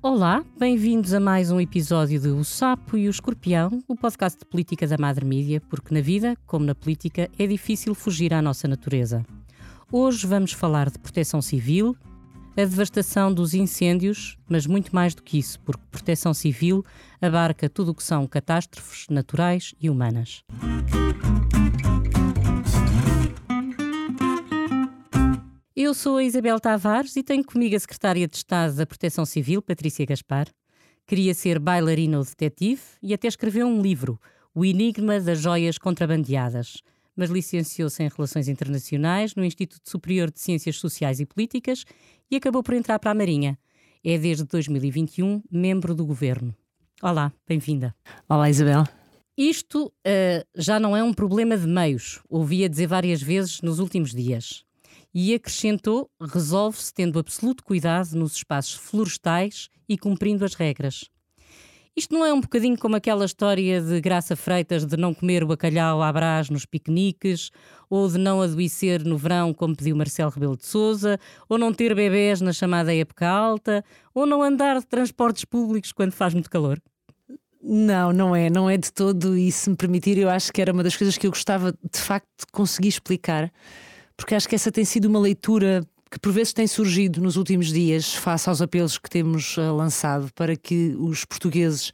Olá, bem-vindos a mais um episódio de O Sapo e o Escorpião, o podcast de política da Madre Mídia, porque na vida, como na política, é difícil fugir à nossa natureza. Hoje vamos falar de proteção civil, a devastação dos incêndios, mas muito mais do que isso, porque proteção civil abarca tudo o que são catástrofes naturais e humanas. Eu sou a Isabel Tavares e tenho comigo a Secretária de Estado da Proteção Civil, Patrícia Gaspar. Queria ser bailarina ou detetive e até escreveu um livro, O Enigma das Joias Contrabandeadas, mas licenciou-se em Relações Internacionais no Instituto Superior de Ciências Sociais e Políticas e acabou por entrar para a Marinha. É desde 2021 membro do governo. Olá, bem-vinda. Olá, Isabel. Isto uh, já não é um problema de meios, ouvi dizer várias vezes nos últimos dias e acrescentou: resolve-se tendo absoluto cuidado nos espaços florestais e cumprindo as regras. Isto não é um bocadinho como aquela história de Graça Freitas de não comer o bacalhau à brás nos piqueniques, ou de não adoecer no verão, como pediu Marcelo Rebelo de Souza, ou não ter bebés na chamada época alta, ou não andar de transportes públicos quando faz muito calor? Não, não é, não é de todo. E se me permitir, eu acho que era uma das coisas que eu gostava de facto de conseguir explicar porque acho que essa tem sido uma leitura que por vezes tem surgido nos últimos dias, face aos apelos que temos uh, lançado para que os portugueses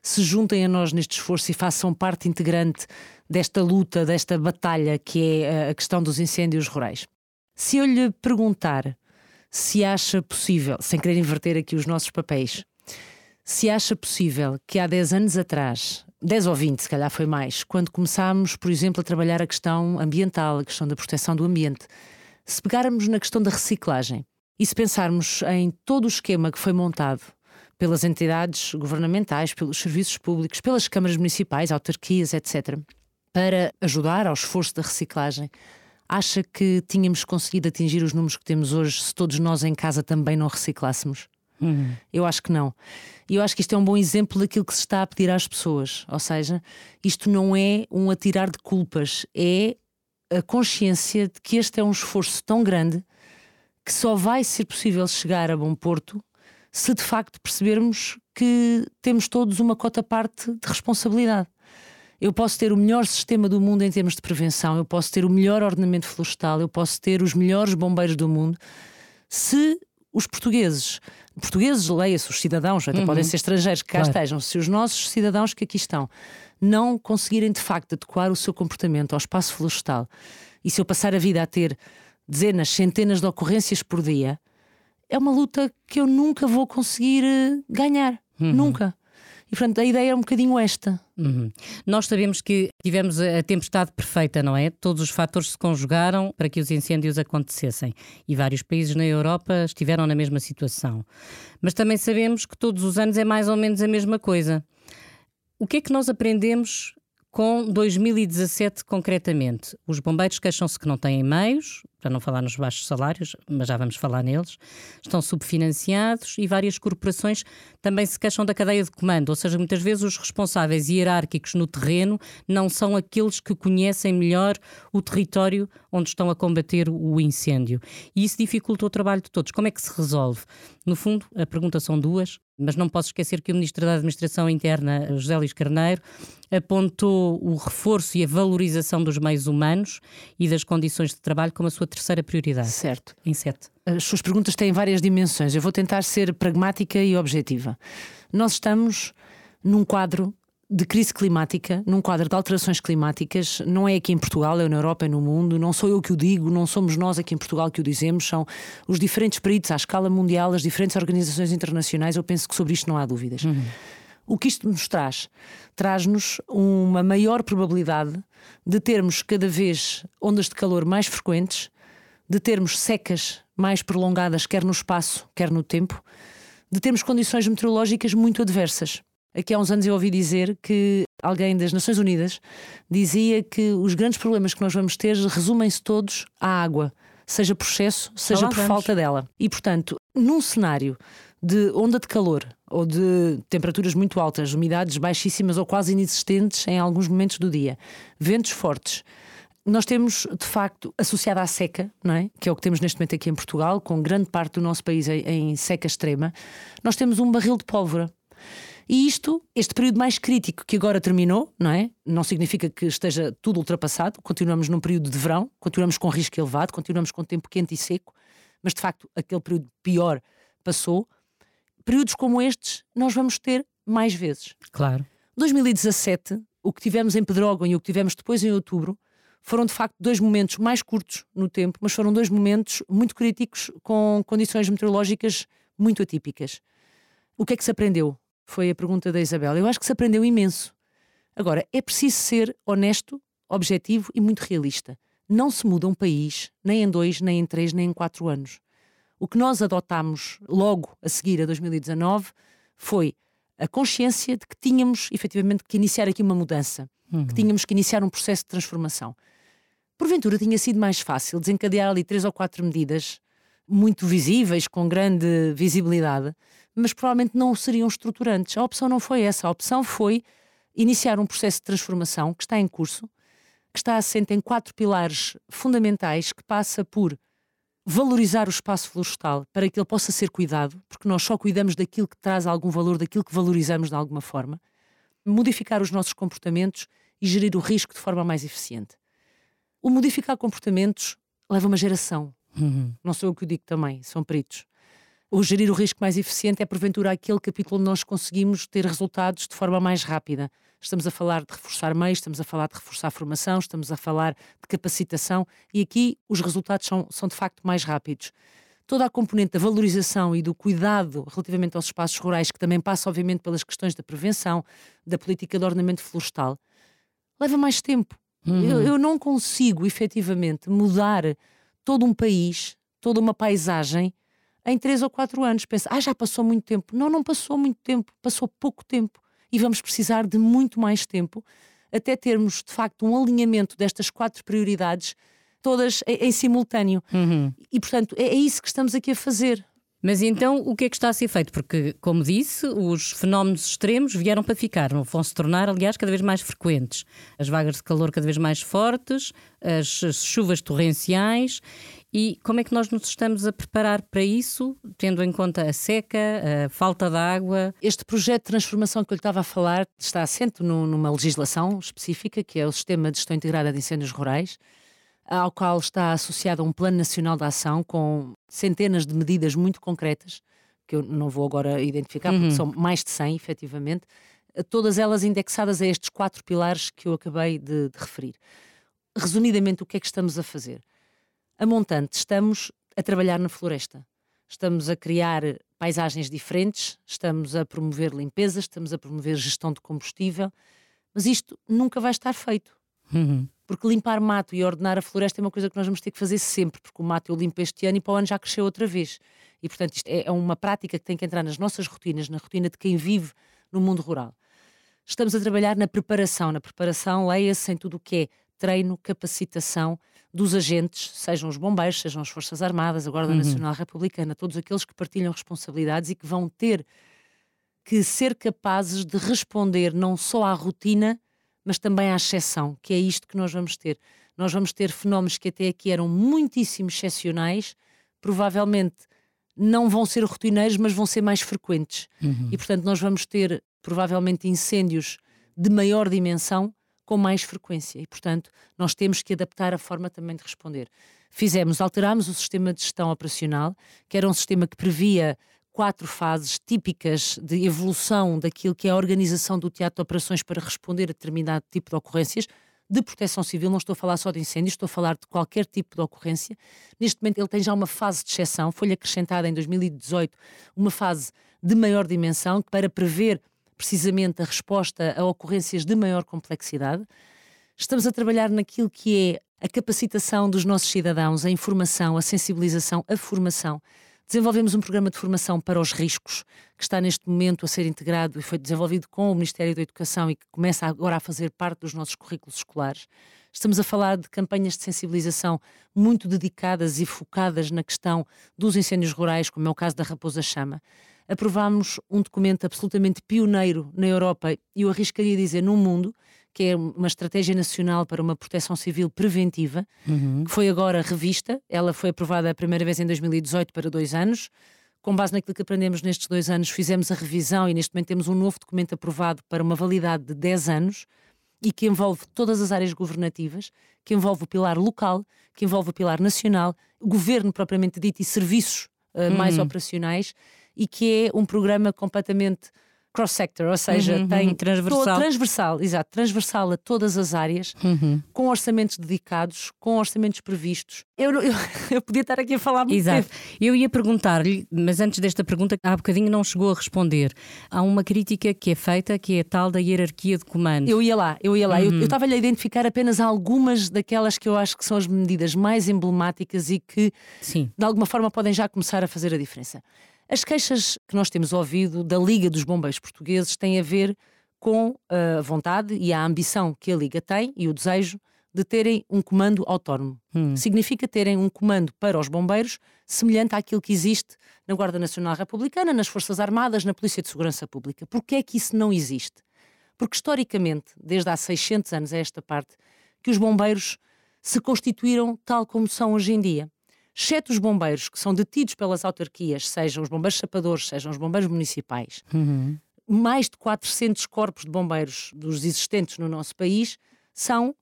se juntem a nós neste esforço e façam parte integrante desta luta, desta batalha que é uh, a questão dos incêndios rurais. Se eu lhe perguntar se acha possível, sem querer inverter aqui os nossos papéis, se acha possível que há 10 anos atrás 10 ou 20, se calhar foi mais, quando começámos, por exemplo, a trabalhar a questão ambiental, a questão da proteção do ambiente. Se pegarmos na questão da reciclagem e se pensarmos em todo o esquema que foi montado pelas entidades governamentais, pelos serviços públicos, pelas câmaras municipais, autarquias, etc., para ajudar ao esforço da reciclagem, acha que tínhamos conseguido atingir os números que temos hoje se todos nós em casa também não reciclássemos? Uhum. Eu acho que não. E eu acho que isto é um bom exemplo daquilo que se está a pedir às pessoas. Ou seja, isto não é um atirar de culpas, é a consciência de que este é um esforço tão grande que só vai ser possível chegar a bom porto se de facto percebermos que temos todos uma cota parte de responsabilidade. Eu posso ter o melhor sistema do mundo em termos de prevenção, eu posso ter o melhor ordenamento florestal, eu posso ter os melhores bombeiros do mundo. Se os portugueses, portugueses, leia-se, os cidadãos, até uhum. podem ser estrangeiros que cá claro. estejam, se os nossos cidadãos que aqui estão não conseguirem de facto adequar o seu comportamento ao espaço florestal e se eu passar a vida a ter dezenas, centenas de ocorrências por dia, é uma luta que eu nunca vou conseguir eh, ganhar. Uhum. Nunca. E portanto a ideia é um bocadinho esta. Uhum. Nós sabemos que tivemos a tempestade perfeita, não é? Todos os fatores se conjugaram para que os incêndios acontecessem e vários países na Europa estiveram na mesma situação. Mas também sabemos que todos os anos é mais ou menos a mesma coisa. O que é que nós aprendemos com 2017 concretamente? Os bombeiros queixam-se que não têm meios, para não falar nos baixos salários, mas já vamos falar neles, estão subfinanciados e várias corporações também se queixam da cadeia de comando, ou seja, muitas vezes os responsáveis hierárquicos no terreno não são aqueles que conhecem melhor o território onde estão a combater o incêndio. E isso dificulta o trabalho de todos. Como é que se resolve? No fundo, a pergunta são duas, mas não posso esquecer que o Ministro da Administração Interna, José Luís Carneiro, apontou o reforço e a valorização dos meios humanos e das condições de trabalho como a sua terceira prioridade. Certo. Em sete. As suas perguntas têm várias dimensões. Eu vou tentar ser pragmática e objetiva. Nós estamos num quadro de crise climática, num quadro de alterações climáticas, não é aqui em Portugal, é na Europa, é no mundo, não sou eu que o digo, não somos nós aqui em Portugal que o dizemos, são os diferentes peritos à escala mundial, as diferentes organizações internacionais, eu penso que sobre isto não há dúvidas. Uhum. O que isto nos traz? Traz-nos uma maior probabilidade de termos cada vez ondas de calor mais frequentes, de termos secas mais prolongadas, quer no espaço, quer no tempo, de termos condições meteorológicas muito adversas. Aqui há uns anos eu ouvi dizer que alguém das Nações Unidas dizia que os grandes problemas que nós vamos ter resumem-se todos à água, seja por excesso, seja por vamos. falta dela. E, portanto, num cenário de onda de calor ou de temperaturas muito altas, umidades baixíssimas ou quase inexistentes em alguns momentos do dia, ventos fortes, nós temos, de facto, associada à seca, não é? que é o que temos neste momento aqui em Portugal, com grande parte do nosso país em, em seca extrema, nós temos um barril de pólvora. E isto, este período mais crítico que agora terminou, não é? Não significa que esteja tudo ultrapassado, continuamos num período de verão, continuamos com risco elevado, continuamos com tempo quente e seco, mas de facto aquele período pior passou. Períodos como estes nós vamos ter mais vezes. Claro. 2017, o que tivemos em Pedrógão e o que tivemos depois em outubro, foram de facto dois momentos mais curtos no tempo, mas foram dois momentos muito críticos com condições meteorológicas muito atípicas. O que é que se aprendeu? Foi a pergunta da Isabel. Eu acho que se aprendeu imenso. Agora, é preciso ser honesto, objetivo e muito realista. Não se muda um país nem em dois, nem em três, nem em quatro anos. O que nós adotámos logo a seguir a 2019 foi a consciência de que tínhamos efetivamente que iniciar aqui uma mudança, uhum. que tínhamos que iniciar um processo de transformação. Porventura tinha sido mais fácil desencadear ali três ou quatro medidas muito visíveis, com grande visibilidade, mas provavelmente não seriam estruturantes. A opção não foi essa. A opção foi iniciar um processo de transformação que está em curso, que está assente em quatro pilares fundamentais, que passa por valorizar o espaço florestal para que ele possa ser cuidado, porque nós só cuidamos daquilo que traz algum valor, daquilo que valorizamos de alguma forma, modificar os nossos comportamentos e gerir o risco de forma mais eficiente. O modificar comportamentos leva uma geração, Uhum. Não sou eu que o digo também, são peritos. O gerir o risco mais eficiente é, porventura, aquele capítulo onde nós conseguimos ter resultados de forma mais rápida. Estamos a falar de reforçar meios, estamos a falar de reforçar a formação, estamos a falar de capacitação e aqui os resultados são, são de facto mais rápidos. Toda a componente da valorização e do cuidado relativamente aos espaços rurais, que também passa, obviamente, pelas questões da prevenção, da política de ordenamento florestal, leva mais tempo. Uhum. Eu, eu não consigo, efetivamente, mudar todo um país, toda uma paisagem em três ou quatro anos. Pensa, ah, já passou muito tempo. Não, não passou muito tempo, passou pouco tempo. E vamos precisar de muito mais tempo até termos, de facto, um alinhamento destas quatro prioridades, todas em, em simultâneo. Uhum. E, portanto, é, é isso que estamos aqui a fazer. Mas então o que é que está a ser feito? Porque, como disse, os fenómenos extremos vieram para ficar, vão se tornar, aliás, cada vez mais frequentes. As vagas de calor cada vez mais fortes, as chuvas torrenciais. E como é que nós nos estamos a preparar para isso, tendo em conta a seca, a falta de água? Este projeto de transformação que eu lhe estava a falar está assento numa legislação específica, que é o Sistema de Gestão Integrada de Incêndios Rurais ao qual está associado um Plano Nacional de Ação com centenas de medidas muito concretas, que eu não vou agora identificar, porque uhum. são mais de 100, efetivamente, todas elas indexadas a estes quatro pilares que eu acabei de, de referir. Resumidamente, o que é que estamos a fazer? A montante, estamos a trabalhar na floresta. Estamos a criar paisagens diferentes, estamos a promover limpeza, estamos a promover gestão de combustível, mas isto nunca vai estar feito. Uhum. Porque limpar mato e ordenar a floresta é uma coisa que nós vamos ter que fazer sempre, porque o mato eu limpo este ano e para o ano já cresceu outra vez. E, portanto, isto é, é uma prática que tem que entrar nas nossas rotinas, na rotina de quem vive no mundo rural. Estamos a trabalhar na preparação. Na preparação, leia-se em tudo o que é treino, capacitação dos agentes, sejam os bombeiros, sejam as Forças Armadas, a Guarda uhum. Nacional Republicana, todos aqueles que partilham responsabilidades e que vão ter que ser capazes de responder não só à rotina, mas também à exceção, que é isto que nós vamos ter. Nós vamos ter fenómenos que até aqui eram muitíssimo excepcionais, provavelmente não vão ser rotineiros, mas vão ser mais frequentes. Uhum. E, portanto, nós vamos ter provavelmente incêndios de maior dimensão com mais frequência. E, portanto, nós temos que adaptar a forma também de responder. Fizemos, alterámos o sistema de gestão operacional, que era um sistema que previa quatro fases típicas de evolução daquilo que é a organização do teatro de operações para responder a determinado tipo de ocorrências de proteção civil, não estou a falar só de incêndios, estou a falar de qualquer tipo de ocorrência. Neste momento ele tem já uma fase de exceção, foi-lhe acrescentada em 2018 uma fase de maior dimensão para prever precisamente a resposta a ocorrências de maior complexidade. Estamos a trabalhar naquilo que é a capacitação dos nossos cidadãos, a informação, a sensibilização, a formação Desenvolvemos um programa de formação para os riscos, que está neste momento a ser integrado e foi desenvolvido com o Ministério da Educação e que começa agora a fazer parte dos nossos currículos escolares. Estamos a falar de campanhas de sensibilização muito dedicadas e focadas na questão dos incêndios rurais, como é o caso da Raposa Chama. Aprovámos um documento absolutamente pioneiro na Europa e eu arriscaria dizer no mundo, que é uma estratégia nacional para uma proteção civil preventiva, uhum. que foi agora revista. Ela foi aprovada a primeira vez em 2018 para dois anos. Com base naquilo que aprendemos nestes dois anos, fizemos a revisão e neste momento temos um novo documento aprovado para uma validade de 10 anos e que envolve todas as áreas governativas, que envolve o pilar local, que envolve o pilar nacional, governo propriamente dito e serviços uh, mais uhum. operacionais, e que é um programa completamente cross-sector, ou seja, uhum, tem uhum, transversal. transversal, exato, transversal a todas as áreas, uhum. com orçamentos dedicados, com orçamentos previstos. Eu, eu, eu, podia estar aqui a falar muito Exato. Tempo. Eu ia perguntar-lhe, mas antes desta pergunta, há bocadinho não chegou a responder. Há uma crítica que é feita, que é a tal da hierarquia de comando. Eu ia lá, eu ia lá. Uhum. Eu estava-lhe a identificar apenas algumas daquelas que eu acho que são as medidas mais emblemáticas e que, Sim. de alguma forma, podem já começar a fazer a diferença. As queixas que nós temos ouvido da Liga dos Bombeiros Portugueses têm a ver com a vontade e a ambição que a Liga tem e o desejo de terem um comando autónomo. Hum. Significa terem um comando para os bombeiros semelhante àquilo que existe na Guarda Nacional Republicana, nas Forças Armadas, na Polícia de Segurança Pública. Porquê é que isso não existe? Porque historicamente, desde há 600 anos a esta parte, que os bombeiros se constituíram tal como são hoje em dia exceto os bombeiros que são detidos pelas autarquias, sejam os bombeiros sapadores, sejam os bombeiros municipais, uhum. mais de 400 corpos de bombeiros dos existentes no nosso país são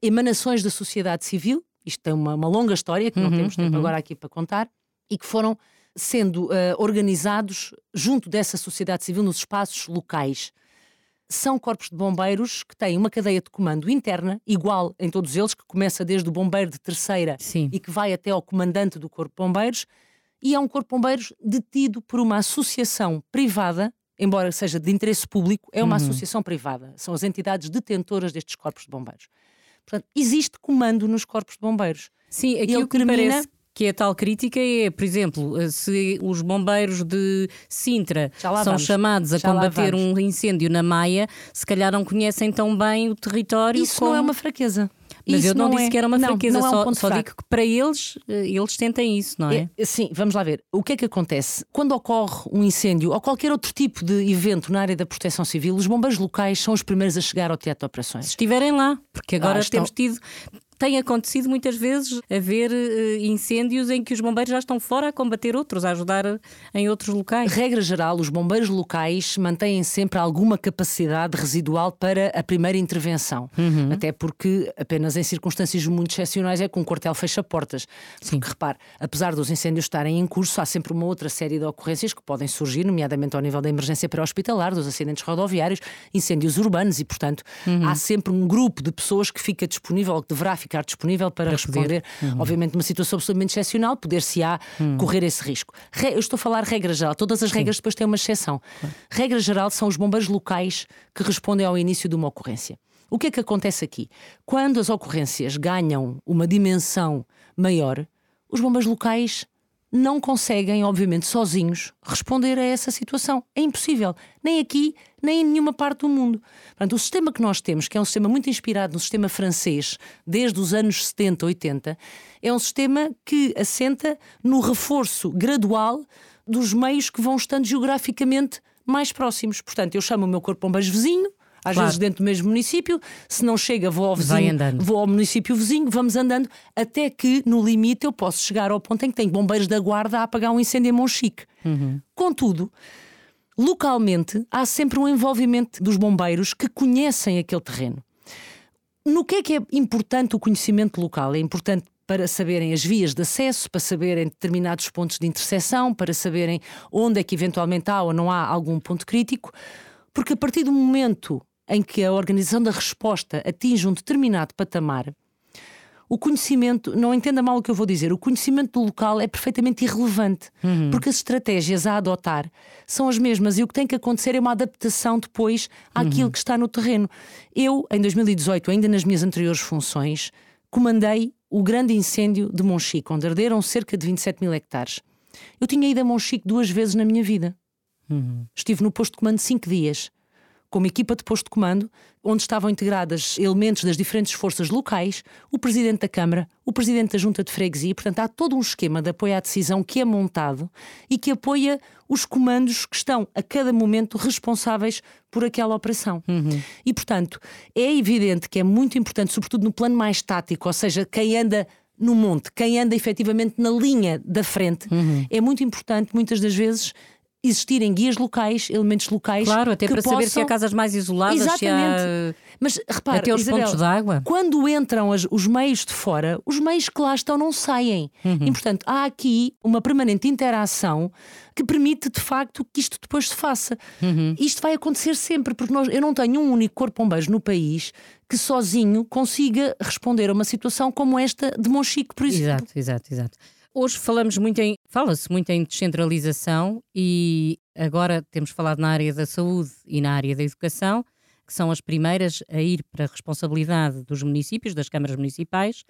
emanações da sociedade civil. Isto tem uma, uma longa história que não uhum, temos tempo uhum. agora aqui para contar e que foram sendo uh, organizados junto dessa sociedade civil nos espaços locais são corpos de bombeiros que têm uma cadeia de comando interna, igual em todos eles, que começa desde o bombeiro de terceira Sim. e que vai até ao comandante do Corpo de Bombeiros, e é um Corpo de Bombeiros detido por uma associação privada, embora seja de interesse público, é uma uhum. associação privada. São as entidades detentoras destes corpos de bombeiros. Portanto, existe comando nos corpos de bombeiros. Sim, aquilo que termina... parece que é tal crítica é, por exemplo, eh, se os bombeiros de Sintra são vamos. chamados a Já combater um incêndio na Maia, se calhar não conhecem tão bem o território. Isso como... não é uma fraqueza. Mas isso eu não, não disse é, que era uma não, fraqueza, não é um só, só digo que para eles, eh, eles tentem isso, não é? é? Sim, vamos lá ver. O que é que acontece? Quando ocorre um incêndio ou qualquer outro tipo de evento na área da proteção civil, os bombeiros locais são os primeiros a chegar ao teatro de operações. Se estiverem lá, porque agora ah, estão... temos tido tem acontecido muitas vezes haver uh, incêndios em que os bombeiros já estão fora a combater outros, a ajudar em outros locais. Regra geral, os bombeiros locais mantêm sempre alguma capacidade residual para a primeira intervenção. Uhum. Até porque apenas em circunstâncias muito excepcionais é que um quartel fecha portas. Sim. Porque repare, apesar dos incêndios estarem em curso, há sempre uma outra série de ocorrências que podem surgir, nomeadamente ao nível da emergência pré-hospitalar, dos acidentes rodoviários, incêndios urbanos e, portanto, uhum. há sempre um grupo de pessoas que fica disponível, que deverá ficar ficar disponível para, responder. Uhum. Obviamente, numa situação absolutamente excepcional, poder-se-á uhum. correr esse risco. Re... Eu estou a falar regra geral, todas as Sim. regras depois têm uma exceção. Uhum. Regra geral são os bombeiros locais que respondem ao início de uma ocorrência. O que é que acontece aqui? Quando as ocorrências ganham uma dimensão maior, os bombeiros locais não conseguem, obviamente, sozinhos responder a essa situação. É impossível. Nem aqui, nem em nenhuma parte do mundo. Portanto, o sistema que nós temos, que é um sistema muito inspirado no sistema francês, desde os anos 70, 80, é um sistema que assenta no reforço gradual dos meios que vão estando geograficamente mais próximos. Portanto, eu chamo o meu corpo bombeiros vizinho, às claro. vezes dentro do mesmo município, se não chega, vou ao vizinho, vou ao município vizinho, vamos andando, até que no limite eu posso chegar ao ponto em que tem bombeiros da guarda a apagar um incêndio em Monchique. Uhum. Contudo, localmente há sempre um envolvimento dos bombeiros que conhecem aquele terreno. No que é que é importante o conhecimento local? É importante para saberem as vias de acesso, para saberem determinados pontos de interseção, para saberem onde é que eventualmente há ou não há algum ponto crítico, porque a partir do momento em que a organização da resposta atinge um determinado patamar, o conhecimento, não entenda mal o que eu vou dizer, o conhecimento do local é perfeitamente irrelevante, uhum. porque as estratégias a adotar são as mesmas e o que tem que acontecer é uma adaptação depois àquilo uhum. que está no terreno. Eu, em 2018, ainda nas minhas anteriores funções, comandei o grande incêndio de Monchique, onde arderam cerca de 27 mil hectares. Eu tinha ido a Monchique duas vezes na minha vida. Uhum. Estive no posto de comando cinco dias como equipa de posto de comando, onde estavam integradas elementos das diferentes forças locais, o presidente da Câmara, o presidente da Junta de Freguesia. Portanto, há todo um esquema de apoio à decisão que é montado e que apoia os comandos que estão a cada momento responsáveis por aquela operação. Uhum. E, portanto, é evidente que é muito importante, sobretudo no plano mais tático, ou seja, quem anda no monte, quem anda efetivamente na linha da frente, uhum. é muito importante, muitas das vezes, existirem guias locais, elementos locais. Claro, até para possam... saber se há casas mais isoladas, Exatamente. se há... Mas repara, até os Isabel, pontos d'água. Quando entram as, os meios de fora, os meios que lá estão não saem. Uhum. E portanto, há aqui uma permanente interação que permite de facto que isto depois se faça. Uhum. Isto vai acontecer sempre, porque nós, eu não tenho um único corpo bombeiros no país que sozinho consiga responder a uma situação como esta de Monchique, por exemplo. Exato, exato, exato. Hoje falamos muito em, fala-se muito em descentralização e agora temos falado na área da saúde e na área da educação, que são as primeiras a ir para a responsabilidade dos municípios, das câmaras municipais.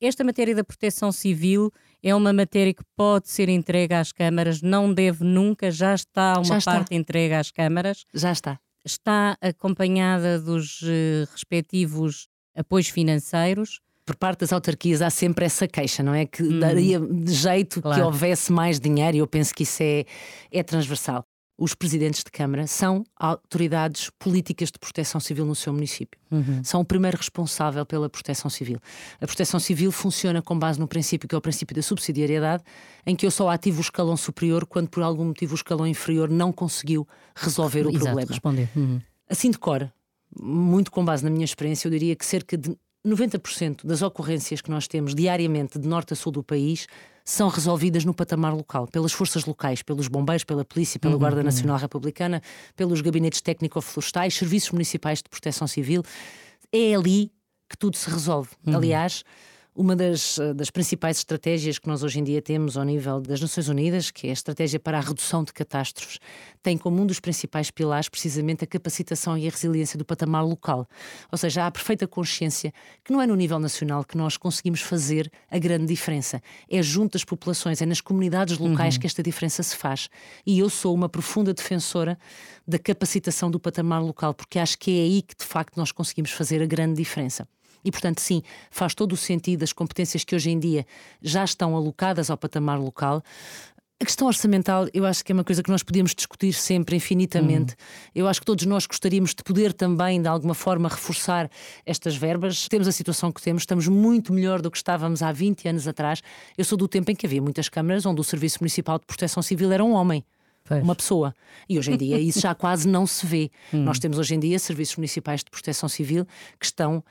Esta matéria da proteção civil é uma matéria que pode ser entregue às câmaras, não deve nunca, já está uma já está. parte entregue às câmaras. Já está. Está acompanhada dos uh, respectivos apoios financeiros por parte das autarquias há sempre essa queixa, não é? Que hum. daria de jeito claro. que houvesse mais dinheiro, e eu penso que isso é, é transversal. Os presidentes de Câmara são autoridades políticas de proteção civil no seu município. Uhum. São o primeiro responsável pela proteção civil. A proteção civil funciona com base no princípio que é o princípio da subsidiariedade, em que eu só ativo o escalão superior quando por algum motivo o escalão inferior não conseguiu resolver o Exato, problema. Responder. Uhum. Assim de cor, muito com base na minha experiência, eu diria que cerca de 90% das ocorrências que nós temos diariamente de norte a sul do país são resolvidas no patamar local, pelas forças locais, pelos bombeiros, pela polícia, pela uhum, Guarda uhum. Nacional Republicana, pelos gabinetes técnico-florestais, serviços municipais de proteção civil. É ali que tudo se resolve. Uhum. Aliás, uma das, eh, das principais estratégias que nós hoje em dia temos ao nível das Nações Unidas, que é a estratégia para a redução de catástrofes, tem como um dos principais pilares precisamente a capacitação e a resiliência do patamar local. Ou seja, há a perfeita consciência que não é no nível nacional que nós conseguimos fazer a grande diferença. É junto às populações, é nas comunidades locais uhum. que esta diferença se faz. E eu sou uma profunda defensora da capacitação do patamar local, porque acho que é aí que de facto nós conseguimos fazer a grande diferença. E, portanto, sim, faz todo o sentido as competências que hoje em dia já estão alocadas ao patamar local. A questão orçamental, eu acho que é uma coisa que nós podíamos discutir sempre infinitamente. Hum. Eu acho que todos nós gostaríamos de poder também, de alguma forma, reforçar estas verbas. Temos a situação que temos, estamos muito melhor do que estávamos há 20 anos atrás. Eu sou do tempo em que havia muitas câmaras onde o Serviço Municipal de Proteção Civil era um homem. Pois. Uma pessoa. E hoje em dia isso já quase não se vê. Hum. Nós temos hoje em dia serviços municipais de proteção civil que estão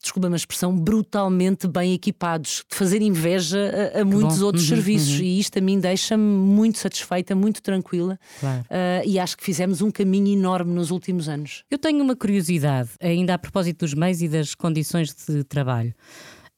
desculpa uma expressão, brutalmente bem equipados, de fazer inveja a, a muitos bom. outros uhum, serviços. Uhum. E isto a mim deixa-me muito satisfeita, muito tranquila. Claro. Uh, e acho que fizemos um caminho enorme nos últimos anos. Eu tenho uma curiosidade, ainda a propósito dos meios e das condições de trabalho.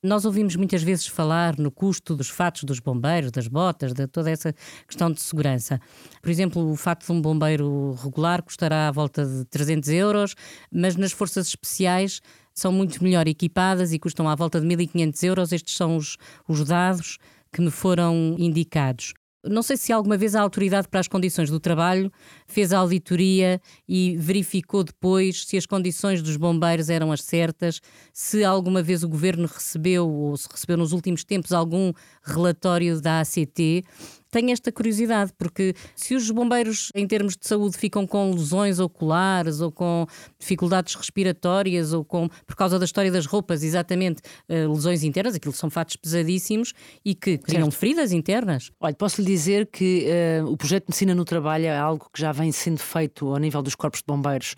Nós ouvimos muitas vezes falar no custo dos fatos dos bombeiros, das botas, de toda essa questão de segurança. Por exemplo, o fato de um bombeiro regular custará à volta de 300 euros, mas nas forças especiais são muito melhor equipadas e custam à volta de 1.500 euros. Estes são os, os dados que me foram indicados. Não sei se alguma vez a Autoridade para as Condições do Trabalho fez a auditoria e verificou depois se as condições dos bombeiros eram as certas, se alguma vez o governo recebeu ou se recebeu nos últimos tempos algum relatório da ACT tenho esta curiosidade, porque se os bombeiros, em termos de saúde, ficam com lesões oculares ou com dificuldades respiratórias ou com, por causa da história das roupas, exatamente, uh, lesões internas, aquilo são fatos pesadíssimos e que criam feridas internas. Olha, posso lhe dizer que uh, o projeto de medicina no trabalho é algo que já vem sendo feito ao nível dos corpos de bombeiros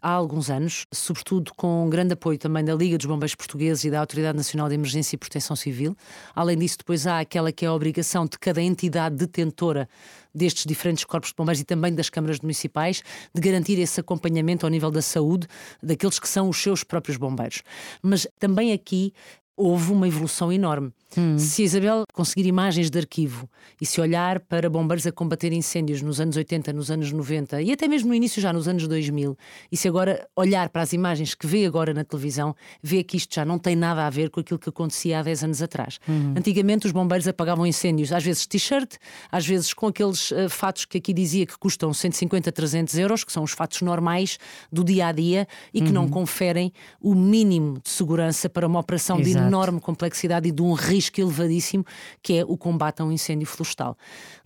há alguns anos, sobretudo com grande apoio também da Liga dos Bombeiros Portugueses e da Autoridade Nacional de Emergência e Proteção Civil. Além disso, depois há aquela que é a obrigação de cada entidade detentora destes diferentes corpos de bombeiros e também das câmaras municipais de garantir esse acompanhamento ao nível da saúde daqueles que são os seus próprios bombeiros. Mas também aqui houve uma evolução enorme. Hum. Se Isabel conseguir imagens de arquivo e se olhar para bombeiros a combater incêndios nos anos 80, nos anos 90 e até mesmo no início já nos anos 2000, e se agora olhar para as imagens que vê agora na televisão, vê que isto já não tem nada a ver com aquilo que acontecia há 10 anos atrás. Hum. Antigamente os bombeiros apagavam incêndios, às vezes t-shirt, às vezes com aqueles uh, fatos que aqui dizia que custam 150, 300 euros, que são os fatos normais do dia a dia e que uhum. não conferem o mínimo de segurança para uma operação Exato. de enorme complexidade e de um risco elevadíssimo, que é o combate a um incêndio florestal.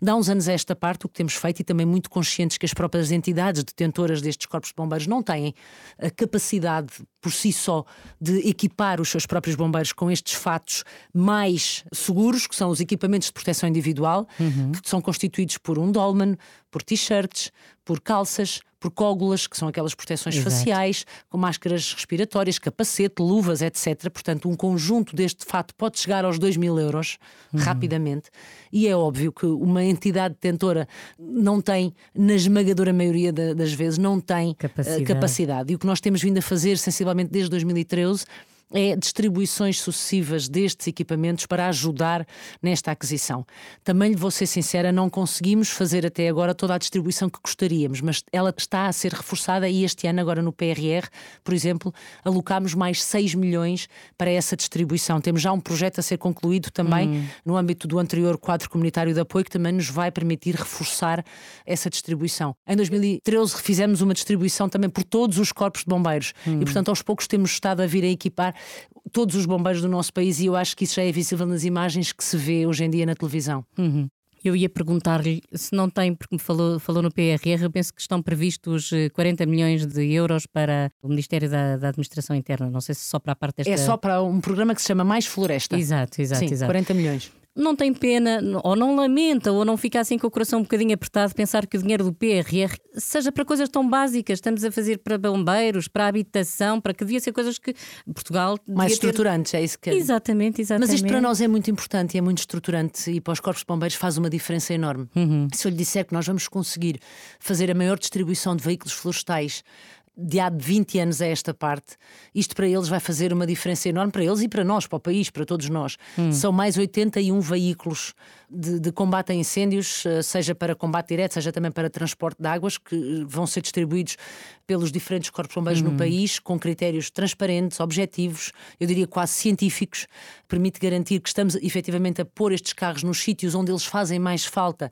Dá uns anos a esta parte, o que temos feito, e também muito conscientes que as próprias entidades detentoras destes corpos de bombeiros não têm a capacidade por si só de equipar os seus próprios bombeiros com estes fatos mais seguros, que são os equipamentos de proteção individual, uhum. que são constituídos por um dolman, por t-shirts, por calças, por cógulas, que são aquelas proteções Exato. faciais, com máscaras respiratórias, capacete, luvas, etc. Portanto, um conjunto deste fato pode chegar aos 2 mil euros uhum. rapidamente. E é óbvio que uma entidade detentora não tem, na esmagadora maioria das vezes, não tem eh, capacidade. capacidade. E o que nós temos vindo a fazer, sensivelmente desde 2013, é distribuições sucessivas destes equipamentos para ajudar nesta aquisição. Também lhe vou ser sincera, não conseguimos fazer até agora toda a distribuição que gostaríamos, mas ela está a ser reforçada e este ano, agora no PRR, por exemplo, alocámos mais 6 milhões para essa distribuição. Temos já um projeto a ser concluído também hum. no âmbito do anterior quadro comunitário de apoio que também nos vai permitir reforçar essa distribuição. Em 2013 fizemos uma distribuição também por todos os corpos de bombeiros hum. e, portanto, aos poucos temos estado a vir a equipar todos os bombeiros do nosso país e eu acho que isso já é visível nas imagens que se vê hoje em dia na televisão. Uhum. Eu ia perguntar-lhe se não tem, porque me falou, falou no PRR, eu penso que estão previstos 40 eh, milhões de euros para o Ministério da, da, Administração Interna. Não sei se só para a parte desta. É só para um programa que se chama Mais Floresta. Exato, exato, Sim, exato. 40 milhões não tem pena, ou não lamenta, ou não fica assim com o coração um bocadinho apertado, pensar que o dinheiro do PRR seja para coisas tão básicas. Estamos a fazer para bombeiros, para habitação, para que devia ser coisas que Portugal. Mais estruturantes, ter... é isso que. Exatamente, exatamente. Mas isto para nós é muito importante e é muito estruturante e para os corpos de bombeiros faz uma diferença enorme. Uhum. Se eu lhe disser que nós vamos conseguir fazer a maior distribuição de veículos florestais de há 20 anos a esta parte, isto para eles vai fazer uma diferença enorme para eles e para nós, para o país, para todos nós. Hum. São mais 81 veículos de, de, combate a incêndios, eh, seja para combate direto, seja também para transporte de águas, que eh, vão ser distribuídos pelos diferentes corpos bombeiros hum. no país, com critérios transparentes, objetivos, eu diria quase científicos, permite garantir que estamos efetivamente a pôr estes carros nos sítios onde eles fazem mais falta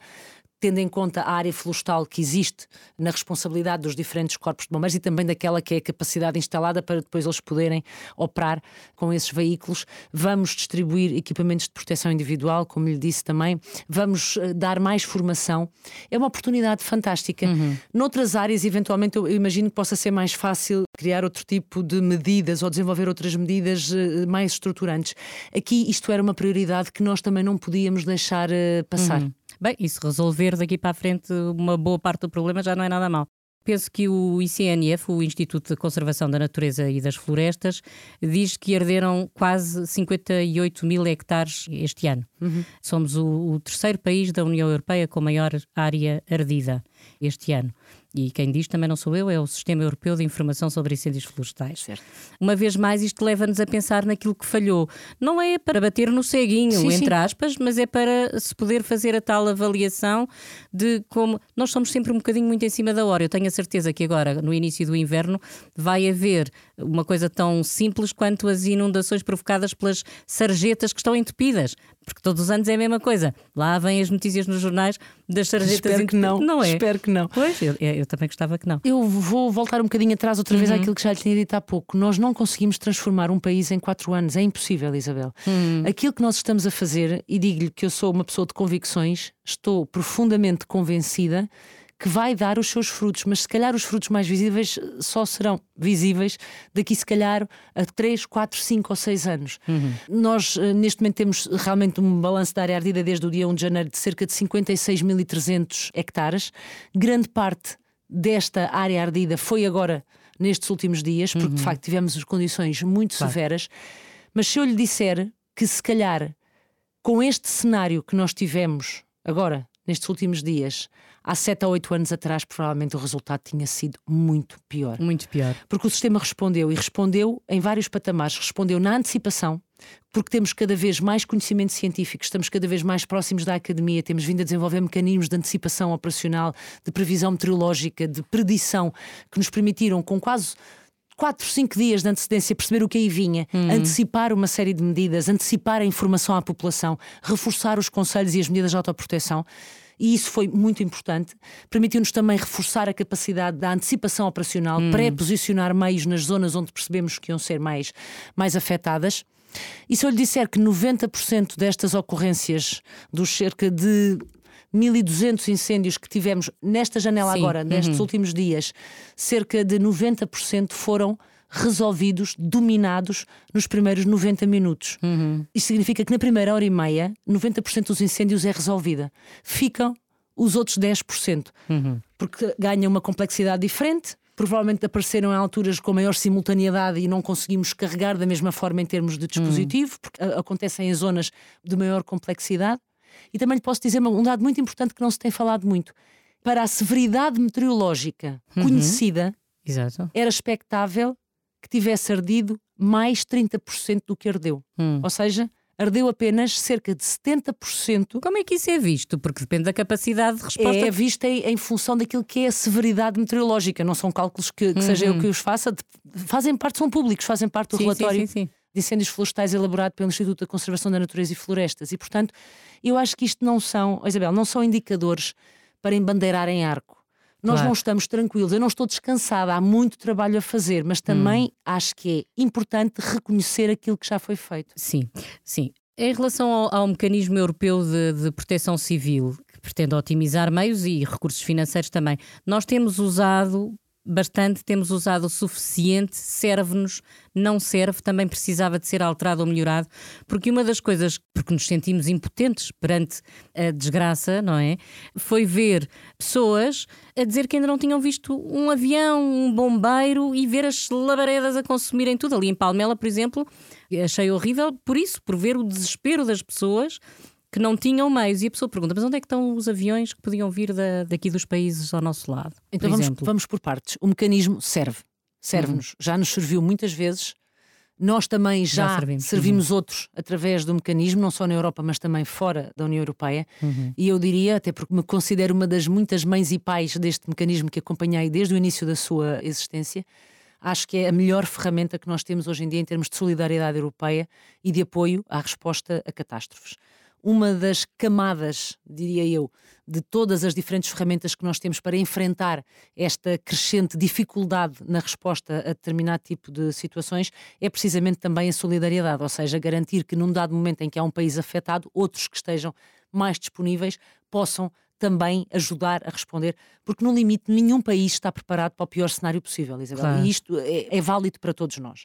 tendo em conta a área florestal que existe na responsabilidade dos diferentes corpos de bombeiros e também daquela que é a capacidade instalada para depois eles poderem operar com esses veículos. Vamos distribuir equipamentos de proteção individual, como lhe disse também, vamos eh, dar mais formação. É uma oportunidade fantástica. Uhum. Noutras áreas, eventualmente, eu imagino que possa ser mais fácil criar outro tipo de medidas ou desenvolver outras medidas eh, mais estruturantes. Aqui isto era uma prioridade que nós também não podíamos deixar eh, passar. Uhum. Bem, e se resolver daqui para a frente uma boa parte do problema já não é nada mal. Penso que o ICNF, o Instituto de Conservação da Natureza e das Florestas, diz que arderam quase 58 mil hectares este ano. Uhum. Somos o, o terceiro país da União Europeia com maior área ardida este ano. E quem diz também não sou eu, é o Sistema Europeu de Informação sobre Incêndios Florestais. Certo. Uma vez mais, isto leva-nos a pensar naquilo que falhou. Não é para bater no ceguinho, sim, entre sim. aspas, mas é para se poder fazer a tal avaliação de como. Nós somos sempre um bocadinho muito em cima da hora. Eu tenho a certeza que agora, no início do inverno, vai haver uma coisa tão simples quanto as inundações provocadas pelas sarjetas que estão entupidas. Porque todos os anos é a mesma coisa. Lá vêm as notícias nos jornais das sarjetas Espero que não. Não é? Espero que não. Pois, eu, eu também gostava que não. Eu vou voltar um bocadinho atrás outra vez uhum. àquilo que já lhe tinha dito há pouco. Nós não conseguimos transformar um país em quatro anos. É impossível, Isabel. Uhum. Aquilo que nós estamos a fazer, e digo-lhe que eu sou uma pessoa de convicções, estou profundamente convencida que vai dar os seus frutos, mas se calhar os frutos mais visíveis só serão visíveis daqui, se calhar, a 3, 4, 5 ou 6 anos. Uhum. Nós, eh, neste momento, temos realmente um balanço da área ardida desde o dia 1 de janeiro de cerca de 56.300 hectares. Grande parte desta área ardida foi agora nestes últimos dias, porque uhum. de facto tivemos condições muito claro. severas. Mas se eu lhe disser que, se calhar, com este cenário que nós tivemos agora, nestes últimos dias, há 7 a 8 anos atrás, provavelmente o resultado tinha sido muito pior. Muito pior. Porque o sistema respondeu e respondeu em vários patamares. Respondeu na antecipação, porque temos cada vez mais conhecimento científico, estamos cada vez mais próximos da academia, temos vindo a desenvolver mecanismos de antecipação operacional, de previsão meteorológica, de predição, que nos permitiram, com quase 4, 5 dias de antecedência, perceber o que aí vinha, hum. antecipar uma série de medidas, antecipar a informação à população, reforçar os conselhos e as medidas de autoproteção. E isso foi muito importante. Permitiu-nos também reforçar a capacidade da antecipação operacional, hum. pré-posicionar meios nas zonas onde percebemos que iam ser mais, mais afetadas. E se eu lhe disser que 90% destas ocorrências, dos cerca de 1.200 incêndios que tivemos nesta janela Sim. agora, nestes uhum. últimos dias, cerca de 90% foram resolvidos, dominados nos primeiros 90 minutos. Uhum. Isso significa que na primeira hora e meia, 90% dos incêndios é resolvida. Ficam os outros 10%, uhum. porque ganham uma complexidade diferente, provavelmente apareceram em alturas com maior simultaneidade e não conseguimos carregar da mesma forma em termos de dispositivo, porque acontecem em zonas de maior complexidade. E também lhe posso dizer um dado muito importante que não se tem falado muito. Para a severidade meteorológica uhum. conhecida, Exato. era expectável que tivesse ardido mais 30% do que ardeu. Hum. Ou seja, ardeu apenas cerca de 70%. Como é que isso é visto? Porque depende da capacidade de resposta. É vista em, em função daquilo que é a severidade meteorológica. Não são cálculos que, que uhum. seja eu que os faça. Fazem parte, são públicos, fazem parte do sim, relatório sim, sim, de incêndios florestais elaborado pelo Instituto da Conservação da Natureza e Florestas. E, portanto, eu acho que isto não são, Isabel, não são indicadores para embandeirar em arco. Nós claro. não estamos tranquilos, eu não estou descansada, há muito trabalho a fazer, mas também hum. acho que é importante reconhecer aquilo que já foi feito. Sim, sim. Em relação ao, ao mecanismo europeu de, de proteção civil, que pretende otimizar meios e recursos financeiros também, nós temos usado bastante, temos usado o suficiente, serve-nos, não serve, também precisava de ser alterado ou melhorado, porque uma das coisas, porque nos sentimos impotentes perante a desgraça, não é? Foi ver pessoas a dizer que ainda não tinham visto um avião, um bombeiro e ver as labaredas a consumirem tudo. Ali em Palmela, por exemplo, achei horrível por isso, por ver o desespero das pessoas que não tinham meios. E a pessoa pergunta: mas onde é que estão os aviões que podiam vir da, daqui dos países ao nosso lado? Então por vamos, vamos, por partes. O mecanismo serve, serve-nos, uhum. já nos serviu muitas vezes. Nós também já, já servimos, servimos uhum. outros através do mecanismo, não só na Europa, mas também fora da União Europeia. Uhum. E eu diria, até porque me considero uma das muitas mães e pais deste mecanismo que acompanhei desde o início da sua existência, acho que é a melhor ferramenta que nós temos hoje em dia em termos de solidariedade europeia e de apoio à resposta a catástrofes uma das camadas, diria eu, de todas as diferentes ferramentas que nós temos para enfrentar esta crescente dificuldade na resposta a determinado tipo de situações é precisamente também a solidariedade, ou seja, garantir que num dado momento em que há um país afetado, outros que estejam mais disponíveis possam também ajudar a responder, porque no limite nenhum país está preparado para o pior cenário possível, Isabel, claro. e isto é, é válido para todos nós.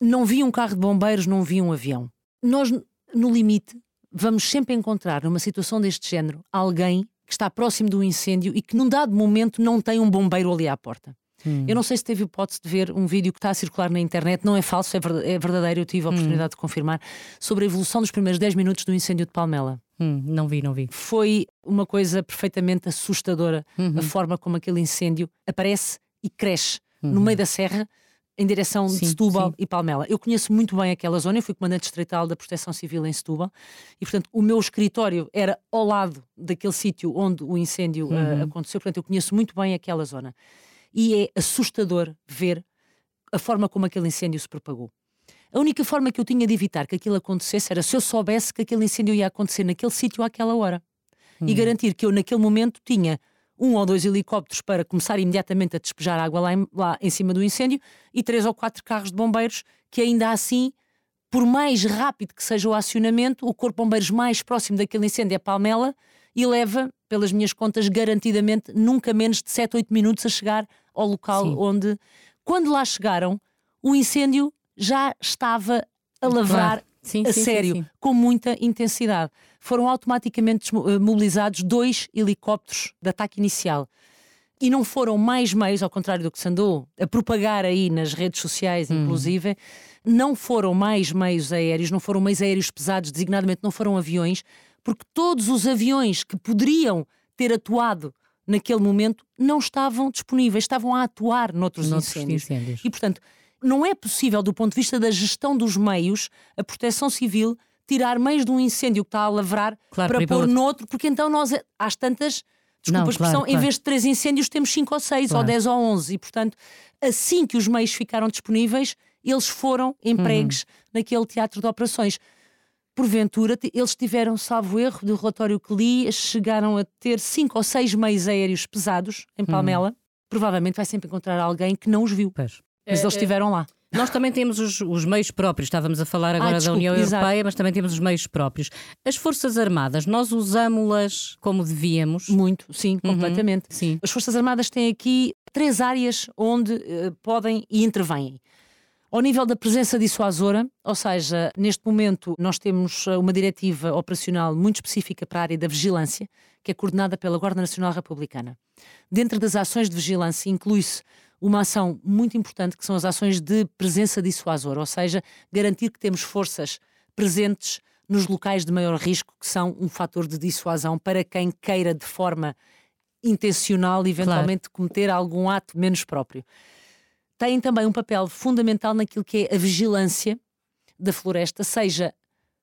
Não vi um carro de bombeiros, não vi um avião. Nós, no limite, vamos sempre encontrar numa situação deste género alguém que está próximo do incêndio e que num dado momento não tem um bombeiro ali à porta. Hum. Eu não sei se teve hipótese de ver um vídeo que está a circular na internet, não é falso, é, é verdadeiro, eu tive a hum. oportunidade hum. de confirmar, sobre a evolução dos primeiros 10 minutos do incêndio de Palmela. Hum, não vi, não vi. Foi uma coisa perfeitamente assustadora uhum. a forma como aquele incêndio aparece e cresce uhum. no meio da serra em direção sim, de Setúbal sim. e Palmela. Eu conheço muito bem aquela zona, eu fui comandante estreital da Proteção Civil em Setúbal e, portanto, o meu escritório era ao lado daquele sítio onde o incêndio uh, uhum. uh, aconteceu, portanto, eu conheço muito bem aquela zona. E é assustador ver a forma como aquele incêndio se propagou. A única forma que eu tinha de evitar que aquilo acontecesse era se eu soubesse que aquele incêndio ia acontecer naquele sítio àquela hora. Uhum. E garantir que eu, naquele momento, tinha um ou dois helicópteros para começar imediatamente a despejar água lá em, lá em cima do incêndio e três ou quatro carros de bombeiros que ainda assim por mais rápido que seja o acionamento, o corpo de bombeiros mais próximo daquele incêndio é Palmela e leva, pelas minhas contas, garantidamente nunca menos de 7, 8 minutos a chegar ao local Sim. onde, quando lá chegaram, o incêndio já estava a lavrar claro. sim, a sim, sério, sim, com muita intensidade foram automaticamente eh, mobilizados dois helicópteros de ataque inicial. E não foram mais meios, ao contrário do que se andou a propagar aí nas redes sociais, hum. inclusive, não foram mais meios aéreos, não foram meios aéreos pesados, designadamente não foram aviões, porque todos os aviões que poderiam ter atuado naquele momento não estavam disponíveis, estavam a atuar noutros, noutros incêndios. incêndios. E, portanto, não é possível, do ponto de vista da gestão dos meios, a proteção civil tirar meios de um incêndio que está a lavrar claro, para pôr noutro, porque então nós, às tantas, desculpa a expressão, claro, em vez de três incêndios temos cinco ou seis, ou dez ou onze, e portanto, assim que os meios ficaram disponíveis, eles foram empregues uhum. naquele teatro de operações. Porventura, eles tiveram, salvo erro, do relatório que li, chegaram a ter cinco ou seis meios aéreos pesados em Palmela. Uhum. Provavelmente vai sempre encontrar alguém que não os viu. Pois. Mas é, eles estiveram é... lá. Nós também temos os, os, meios próprios, estávamos a falar agora ah, desculpa, da União exato. Europeia, mas também temos os meios próprios. As Forças Armadas, nós usamos-las como devíamos? Muito, sim, uhum, completamente. Sim. As Forças Armadas têm aqui três áreas onde uh, podem e intervêm. Ao nível da presença dissuasora, ou seja, neste momento nós temos eh, uma diretiva operacional muito específica para a área da vigilância, que é coordenada pela Guarda Nacional Republicana. Dentro das ações de vigilância inclui-se uma ação muito importante que são as ações de presença dissuasora, ou seja, garantir que temos forças presentes nos locais de maior risco, que são um fator de dissuasão para quem queira de forma intencional eventualmente claro. cometer algum ato menos próprio. Têm também um papel fundamental naquilo que é a vigilância da floresta, seja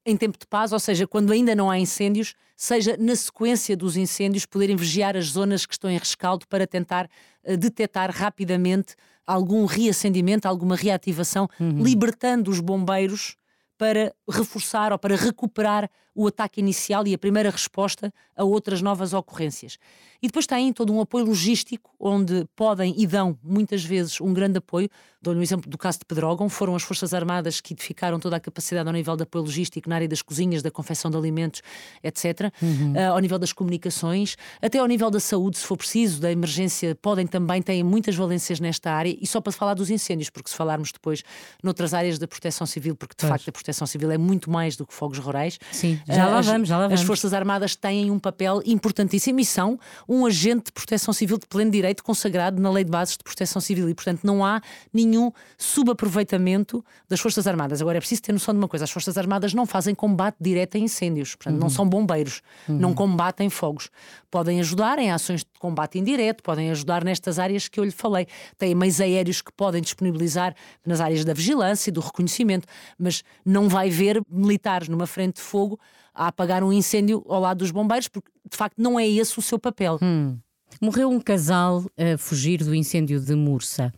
em tempo de paz, ou seja, quando ainda não há incêndios, seja na sequência dos incêndios, poderem vigiar as zonas que estão em rescaldo para tentar uh, detectar rapidamente algum reacendimento, alguma reativação, uhum. libertando os bombeiros para reforçar ou para recuperar o ataque inicial e a primeira resposta a outras novas ocorrências. E depois têm todo um apoio logístico, onde podem e dão muitas vezes um grande apoio. Dou-lhe um exemplo do caso de Pedrógão, foram as Forças Armadas que edificaram toda a capacidade ao nível de apoio logístico na área das cozinhas, da confecção de alimentos, etc. Uhum. Uh, ao nível das comunicações, até ao nível da saúde, se for preciso, da emergência, podem também, têm muitas valências nesta área. E só para falar dos incêndios, porque se falarmos depois noutras áreas da proteção civil, porque de pois. facto a proteção civil é muito mais do que fogos rurais. Sim, já lá vamos, já lá vamos. As Forças Armadas têm um papel importantíssimo e são um agente de proteção civil de pleno direito consagrado na Lei de Bases de Proteção Civil e, portanto, não há nenhum subaproveitamento das Forças Armadas. Agora é preciso ter noção de uma coisa: as Forças Armadas não fazem combate direto a incêndios, portanto, uhum. não são bombeiros, uhum. não combatem fogos. Podem ajudar em ações de combate indireto, podem ajudar nestas áreas que eu lhe falei. Têm meios aéreos que podem disponibilizar nas áreas da vigilância e do reconhecimento, mas não vai ver militares numa frente de fogo a apagar um incêndio ao lado dos bombeiros, porque de facto não é esse o seu papel. Hum. Morreu um casal a fugir do incêndio de Mursa.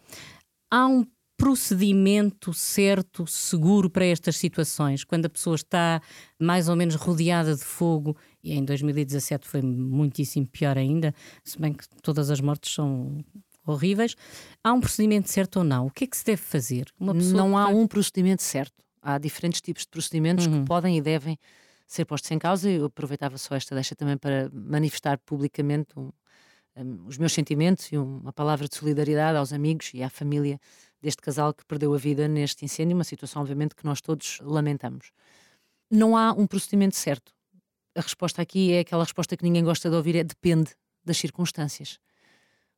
Há um procedimento certo, seguro para estas situações, quando a pessoa está mais ou menos rodeada de fogo, e em 2017 foi muitíssimo pior ainda, se bem que todas as mortes são horríveis. Há um procedimento certo ou não? O que é que se deve fazer? não há um procedimento certo. Há diferentes tipos de procedimentos uhum. que podem e devem ser postos em causa. Eu aproveitava só esta deixa também para manifestar publicamente um, um, os meus sentimentos e uma palavra de solidariedade aos amigos e à família deste casal que perdeu a vida neste incêndio, uma situação, obviamente, que nós todos lamentamos. Não há um procedimento certo. A resposta aqui é aquela resposta que ninguém gosta de ouvir: é depende das circunstâncias.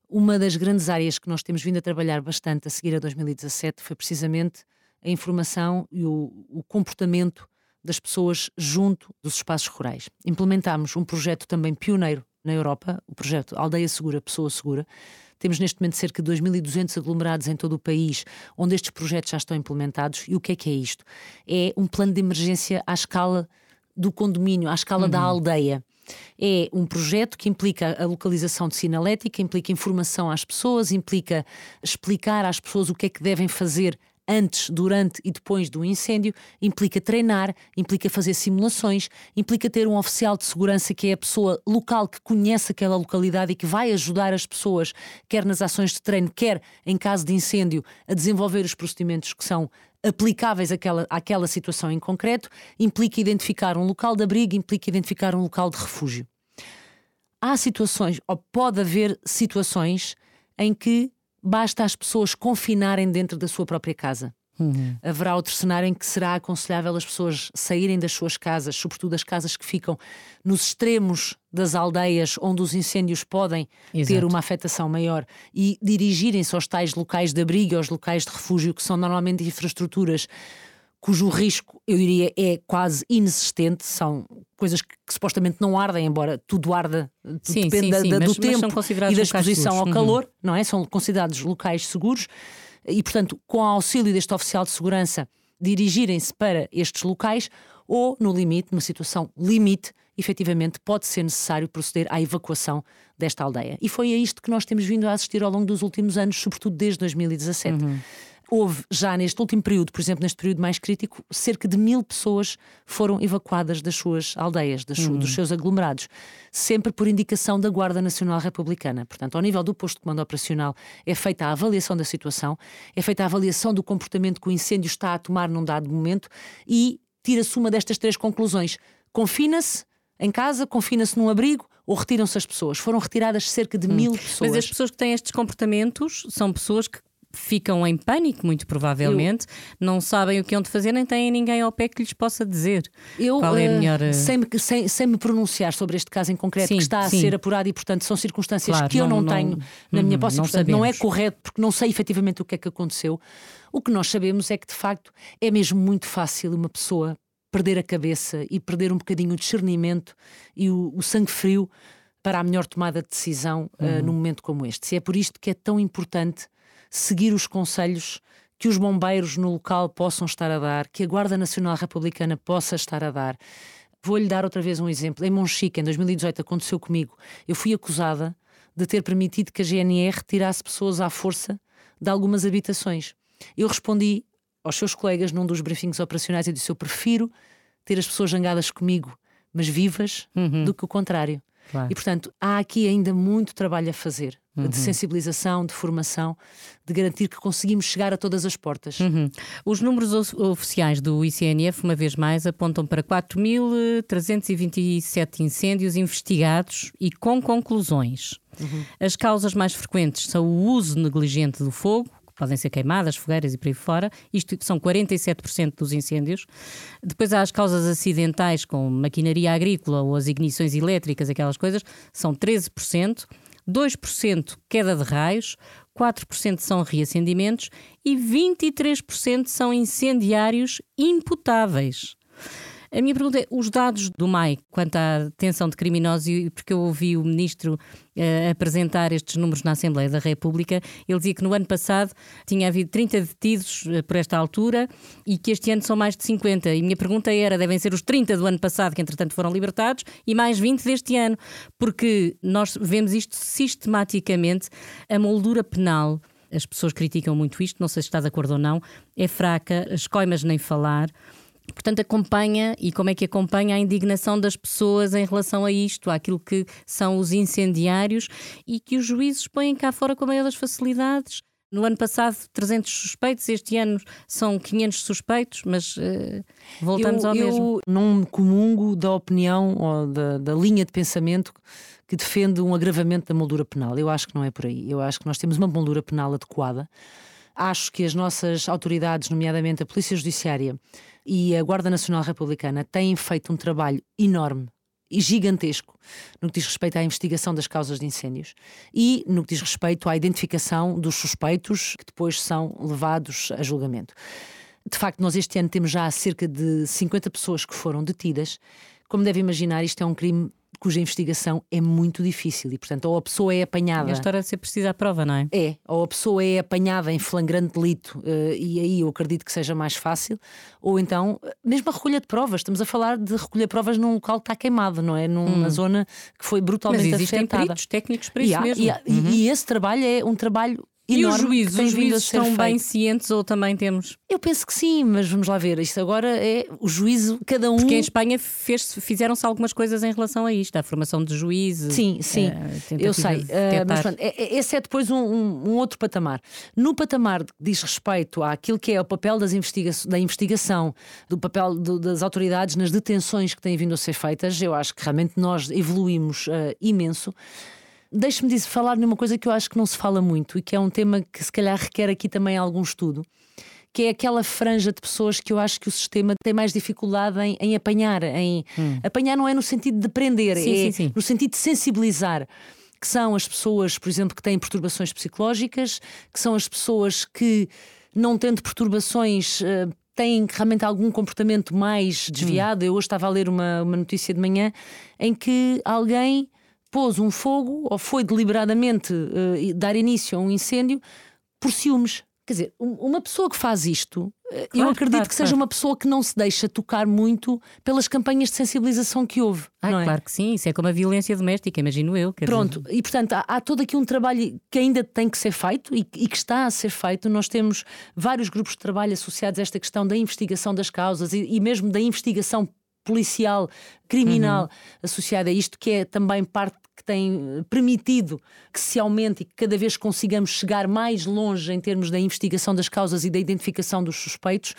Uma das grandes áreas que nós temos vindo a trabalhar bastante a seguir a 2017 foi precisamente a informação e o, o comportamento das pessoas junto dos espaços rurais. Implementámos um projeto também pioneiro na Europa, o projeto Aldeia Segura, Pessoa Segura. Temos neste momento cerca de 2.200 aglomerados em todo o país onde estes projetos já estão implementados. E o que é que é isto? É um plano de emergência à escala do condomínio, à escala uhum. da aldeia. É um projeto que implica a localização de sinalética, implica informação às pessoas, implica explicar às pessoas o que é que devem fazer antes, durante e depois do incêndio, implica treinar, implica fazer simulações, implica ter um oficial de segurança que é a pessoa local que conhece aquela localidade e que vai ajudar as pessoas, quer nas ações de treino, quer em caso de incêndio, a desenvolver os procedimentos que são aplicáveis àquela, àquela situação em concreto, implica identificar um local de abrigo, implica identificar um local de refúgio. Há situações, ou pode haver situações, em que basta as pessoas confinarem dentro da sua própria casa. Uhum. Haverá outro cenário em que será aconselhável as pessoas saírem das suas casas, sobretudo as casas que ficam nos extremos das aldeias onde os incêndios podem Exato. ter uma afetação maior e dirigirem-se aos tais locais de abrigo, aos locais de refúgio, que são normalmente infraestruturas cujo risco, eu diria, é quase inexistente, são coisas que, que supostamente não ardem, embora tudo arda, tudo sim, depende sim, sim, da, mas, do tempo e da exposição ao uhum. calor, não é? São considerados locais seguros. e, portanto, com auxílio deste oficial de segurança, dirigirem-se para estes locais ou, no limite, numa situação limite, efetivamente pode ser necessário proceder à evacuação desta aldeia. E foi a isto que nós temos vindo a assistir ao longo dos últimos anos, sobretudo desde 2017. Uhum houve já neste último período, por exemplo, neste período mais crítico, cerca de mil pessoas foram evacuadas das suas aldeias, das uhum. dos seus aglomerados, sempre por indicação da Guarda Nacional Republicana. Portanto, ao nível do posto de comando operacional, é feita a avaliação da situação, é feita a avaliação do comportamento que o incêndio está a tomar num dado momento e tira-se uma destas três conclusões. Confina-se em casa, confina-se num abrigo ou retiram-se as pessoas. Foram retiradas cerca de hum. mil pessoas. Mas as pessoas que têm estes comportamentos são pessoas que ficam em pânico, muito provavelmente, eu... não sabem o que hão de fazer, nem têm ninguém ao pé que lhes possa dizer eu, qual é a eh, melhor. Uh... Sem, sem, sem me pronunciar sobre este caso em concreto, sim, que está sim. a ser apurado e, portanto, são circunstâncias claro, que eu não, não tenho não, na minha uhum, posse, não portanto, sabemos. não é correto, porque não sei efetivamente o que é que aconteceu. O que nós sabemos é que, de facto, é mesmo muito fácil uma pessoa perder a cabeça e perder um bocadinho o discernimento e o, o sangue frio para a melhor tomada de decisão uhum. uh, num momento como este. Se é por isto que é tão importante seguir os conselhos que os bombeiros no local possam estar a dar, que a Guarda Nacional Republicana possa estar a dar. Vou-lhe dar outra vez um exemplo. Em Monchique, em 2018, aconteceu comigo. Eu fui acusada de ter permitido que a GNR tirasse pessoas à força de algumas habitações. Eu respondi aos seus colegas num dos briefings operacionais e disse: Eu prefiro ter as pessoas jangadas comigo, mas vivas, uhum. do que o contrário. Claro. E, portanto, há aqui ainda muito trabalho a fazer uhum. de sensibilização, de formação, de garantir que conseguimos chegar a todas as portas. Uhum. Os números oficiais do ICNF, uma vez mais, apontam para 4.327 incêndios investigados e com conclusões. Uhum. As causas mais frequentes são o uso negligente do fogo, podem ser queimadas, fogueiras e por aí fora. Isto são 47% dos incêndios. Depois há as causas acidentais, com maquinaria agrícola ou as ignições elétricas, aquelas coisas, são 13%. 2% queda de raios, 4% são reacendimentos e 23% são incendiários imputáveis. A minha pergunta é: os dados do MAI quanto à detenção de criminosos, porque eu ouvi o ministro uh, apresentar estes números na Assembleia da República, ele dizia que no ano passado tinha havido 30 detidos uh, por esta altura e que este ano são mais de 50. E a minha pergunta era: devem ser os 30 do ano passado, que entretanto foram libertados, e mais 20 deste ano, porque nós vemos isto sistematicamente, a moldura penal as pessoas criticam muito isto, não sei se está de acordo ou não, é fraca, as coimas nem falar. Portanto, acompanha e como é que acompanha a indignação das pessoas em relação a isto, àquilo que são os incendiários e que os juízes põem cá fora com a maior das facilidades. No ano passado, 300 suspeitos, este ano são 500 suspeitos, mas uh, voltamos eu, ao eu mesmo. Eu não me comungo da opinião ou da, da linha de pensamento que defende um agravamento da moldura penal. Eu acho que não é por aí. Eu acho que nós temos uma moldura penal adequada. Acho que as nossas autoridades, nomeadamente a Polícia Judiciária, e a Guarda Nacional Republicana têm feito um trabalho enorme e gigantesco no que diz respeito à investigação das causas de incêndios e no que diz respeito à identificação dos suspeitos que depois são levados a julgamento. De facto, nós este ano temos já cerca de 50 pessoas que foram detidas. Como deve imaginar, isto é um crime cuja investigação é muito difícil e, portanto, ou a pessoa é apanhada. E a história de ser precisa à prova, não é? É, ou a pessoa é apanhada em flagrante delito uh, e aí eu acredito que seja mais fácil, ou então, mesmo a recolha de provas, estamos a falar de recolher provas num local que está queimado, não é? Numa hum. zona que foi brutalmente Mas existem afetada. peritos técnicos para isso há, mesmo. E, há, uhum. e, esse trabalho é um trabalho e os juízes, os juízes estão feito. bem cientes ou também temos? Eu penso que sim, mas vamos lá ver. Isto agora é o juízo, cada um. Porque em Espanha fizeram-se algumas coisas em relação a isto, a formação de juízes. Sim, sim, uh, eu sei. Uh, mas pronto, é, é, esse é depois um, um, um, outro patamar. No patamar que diz respeito àquilo que é o papel das investiga da investigação, do papel do, das autoridades nas detenções que têm vindo a ser feitas, eu acho que realmente nós evoluímos uh, imenso. Deixe-me falar numa coisa que eu acho que não se fala muito e que é um tema que se calhar requer aqui também algum estudo, que é aquela franja de pessoas que eu acho que o sistema tem mais dificuldade em, em apanhar. Em, hum. Apanhar não é no sentido de prender, sim, é sim, sim. no sentido de sensibilizar que são as pessoas, por exemplo, que têm perturbações psicológicas, que são as pessoas que, não tendo perturbações, eh, têm realmente algum comportamento mais desviado. Hum. Eu hoje estava a ler uma, uma notícia de manhã em que alguém pôs um fogo ou foi deliberadamente uh, dar início a um incêndio por ciúmes. Quer dizer, uma pessoa que faz isto, eh, claro, eu acredito claro, que seja claro. uma pessoa que não se deixa tocar muito pelas campanhas de sensibilização que houve. É? claro que sim, isso é como a violência doméstica, imagino eu. quer dizer, Pronto, e portanto há, há todo aqui um trabalho que ainda tem que ser feito e, e que está a ser feito. Nós temos vários grupos de trabalho associados a esta questão da investigação das causas e, e mesmo da investigação policial, criminal associada a isto, que é também parte que tem eh, permitido que se aumente e que cada vez consigamos chegar mais longe em termos da investigação das causas e da identificação dos suspeitos.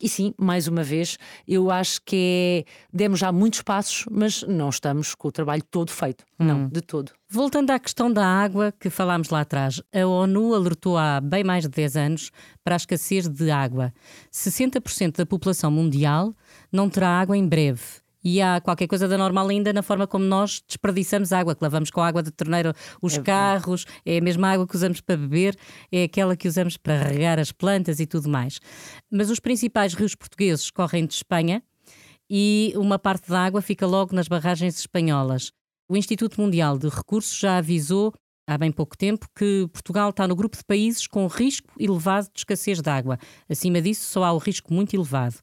E sim, mais uma vez, eu acho que é, demos já muitos passos, mas não estamos com o trabalho todo feito. Não, de todo. Voltando à questão da água que falámos lá atrás, a ONU alertou há bem mais de 10 anos para a escassez de água. 60% da população mundial não terá água em breve. E há qualquer coisa da normal ainda na forma como nós desperdiçamos água, que lavamos com água de torneira os carros, é a mesma água que usamos para beber, é aquela que usamos para regar as plantas e tudo mais. Mas os principais rios portugueses correm de Espanha e uma parte da água fica logo nas barragens espanholas. O Instituto Mundial de Recursos já avisou há bem pouco tempo que Portugal está no grupo de países com risco elevado de escassez de água. Acima disso, só há o risco muito elevado.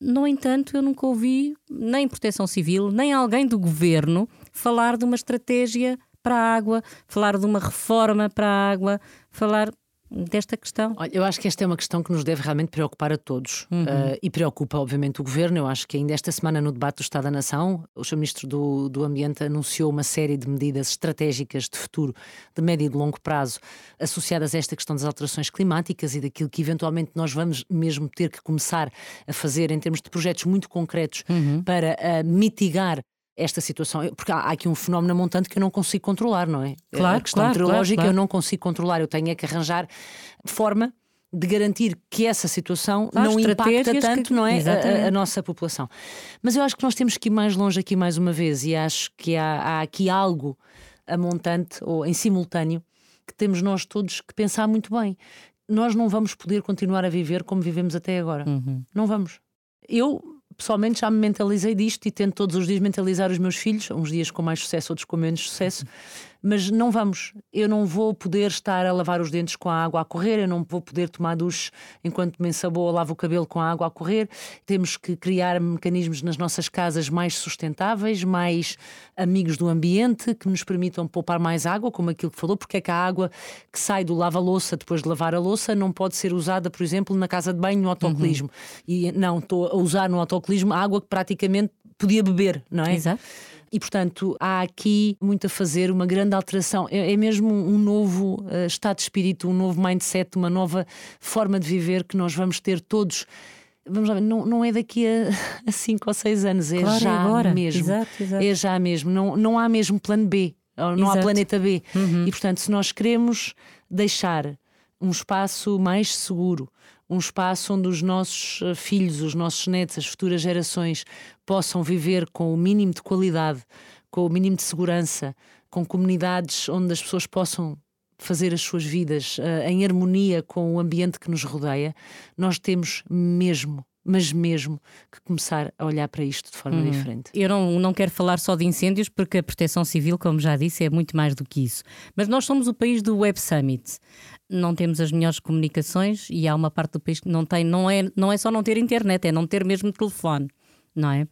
No entanto, eu nunca ouvi nem Proteção Civil, nem alguém do governo falar de uma estratégia para a água, falar de uma reforma para a água, falar desta questão. Olha, eu acho que esta é uma questão que nos deve realmente preocupar a todos Uhum. Uh, e preocupa, obviamente, o governo. Eu acho que ainda esta semana, no debate do Estado da Nação, o Sr. Ministro do, do Ambiente anunciou uma série de medidas estratégicas de futuro, de médio e de longo prazo, associadas a esta questão das alterações climáticas e daquilo que eventualmente nós vamos mesmo ter que começar a fazer em termos de projetos muito concretos Uhum. para uh, mitigar. Esta situação, porque há aqui um fenómeno montante que eu não consigo controlar, não é? Claro, a questão claro, meteorológica claro, eu claro. não consigo controlar, eu tenho é que arranjar forma de garantir que essa situação Claro, não impacta tanto que- não é, a- a nossa população. Mas eu acho que nós temos que ir mais longe aqui mais uma vez e acho que há, há aqui algo a montante ou em simultâneo que temos nós todos que pensar muito bem. Nós não vamos poder continuar a viver como vivemos até agora. Uhum. Não vamos. Eu, pessoalmente, já me mentalizei disto e tento todos os dias mentalizar os meus filhos, uns dias com mais sucesso, outros com menos sucesso, mas não vamos. Eu não vou poder estar a lavar os dentes com a água a correr, eu não vou poder tomar duche enquanto me ensabou ou lavo o cabelo com a água a correr. Temos que criar mecanismos nas nossas casas mais sustentáveis, mais amigos do ambiente, que nos permitam poupar mais água, como aquilo que falou, porque é que a água que sai do lava-louça depois de lavar a louça não pode ser usada, por exemplo, na casa de banho no autocolismo. E não, estou a usar no autocolismo água que praticamente podia beber, não é? Exato. E, portanto, há aqui muito a fazer, uma grande alteração. É, é mesmo um novo eh, estado de espírito, um novo mindset, uma nova forma de viver que nós vamos ter todos. Vamos lá não, não é daqui a, a cinco ou seis anos, é Claro, é já agora. mesmo. Exato, exato. É já mesmo. Não, não há mesmo plano B, não há Exato. planeta B. E, portanto, se nós queremos deixar um espaço mais seguro, um espaço onde os nossos eh, filhos, os nossos netos, as futuras gerações possam viver com o mínimo de qualidade, com o mínimo de segurança, com comunidades onde as pessoas possam fazer as suas vidas eh, em harmonia com o ambiente que nos rodeia, nós temos mesmo, mas mesmo, que começar a olhar para isto de forma diferente. Eu não, não quero falar só de incêndios, porque a proteção civil, como já disse, é muito mais do que isso. Mas nós somos o país do Web Summit. Não temos as melhores comunicações e há uma parte do país que não tem, não é, não é só não ter internet, é não ter mesmo telefone, não é?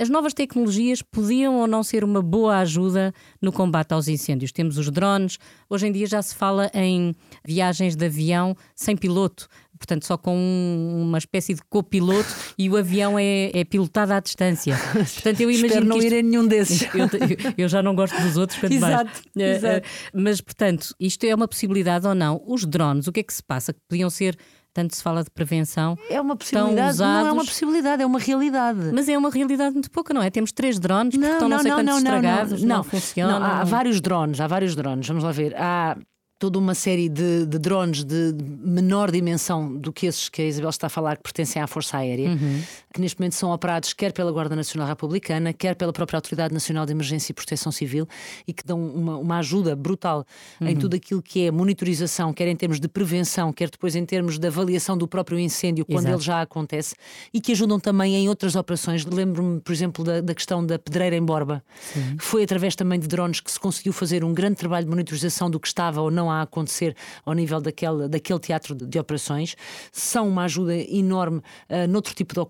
As novas tecnologias podiam ou não ser uma boa ajuda no combate aos incêndios. Temos os drones, hoje em dia já se fala em viagens de avião sem piloto, portanto, só com um- uma espécie de copiloto e o avião é, é pilotado à distância. Portanto, eu imagino Espero não que isto- ir a nenhum desses. eu, eu- eu já não gosto dos outros, quanto Exato, mais. Eh, exato. eh, mas, portanto, isto é uma possibilidade ou não? Os drones, o que é que se passa? Que podiam ser, tanto se fala de prevenção, É uma possibilidade, não é uma usados. possibilidade, é uma realidade. mas é uma realidade muito pouca, não é? Temos três drones que estão não, sei quantos estragados, não, funcionam. Não, há vários drones, há vários drones. Vamos lá ver. Há toda uma série de, de drones de menor dimensão do que esses que a Isabel está a falar, que pertencem à Força Aérea. Que neste momento são operados quer pela Guarda Nacional Republicana, quer pela própria Autoridade Nacional de Emergência e Proteção Civil e que dão uma, uma ajuda brutal uhum. em tudo aquilo que é monitorização, quer em termos de prevenção, quer depois em termos de avaliação do próprio incêndio quando Exato. ele já acontece e que ajudam também em outras operações. Lembro-me, por exemplo, da, da, questão da pedreira em Borba. Sim. Foi através também de drones que se conseguiu fazer um grande trabalho de monitorização do que estava ou não a acontecer ao nível daquele, daquele teatro de, de operações. São uma ajuda enorme uh, noutro tipo de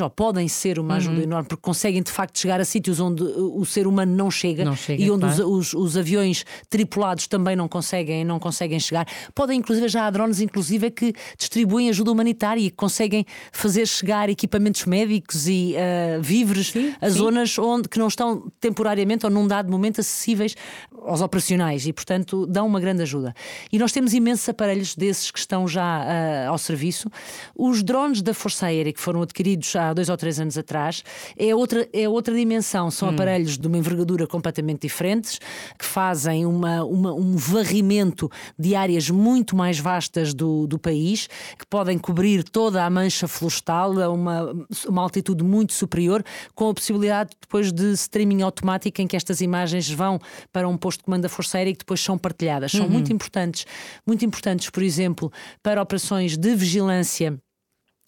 ou podem ser uma ajuda uhum. enorme, porque conseguem de facto chegar a sítios onde o ser humano não chega, não chega e onde claro. os, os, os, aviões tripulados também não conseguem, não conseguem chegar. Podem, inclusive, já há drones, inclusive, que distribuem ajuda humanitária e conseguem fazer chegar equipamentos médicos e uh, víveres sim, a sim. zonas onde que não estão temporariamente ou num dado momento acessíveis aos operacionais e, portanto, dão uma grande ajuda. E nós temos imensos aparelhos desses que estão já uh, ao serviço. Os drones da Força Aérea que foram adquiridos há dois ou três anos atrás é outra, é outra dimensão. São hum. aparelhos de uma envergadura completamente diferentes que fazem uma, uma, um varrimento de áreas muito mais vastas do, do país, que podem cobrir toda a mancha florestal a uma, uma altitude muito superior, com a possibilidade depois de streaming automático em que estas imagens vão para um posto de comando da Força Aérea e que depois são partilhadas. São uhum. muito importantes, muito importantes, por exemplo, para operações de vigilância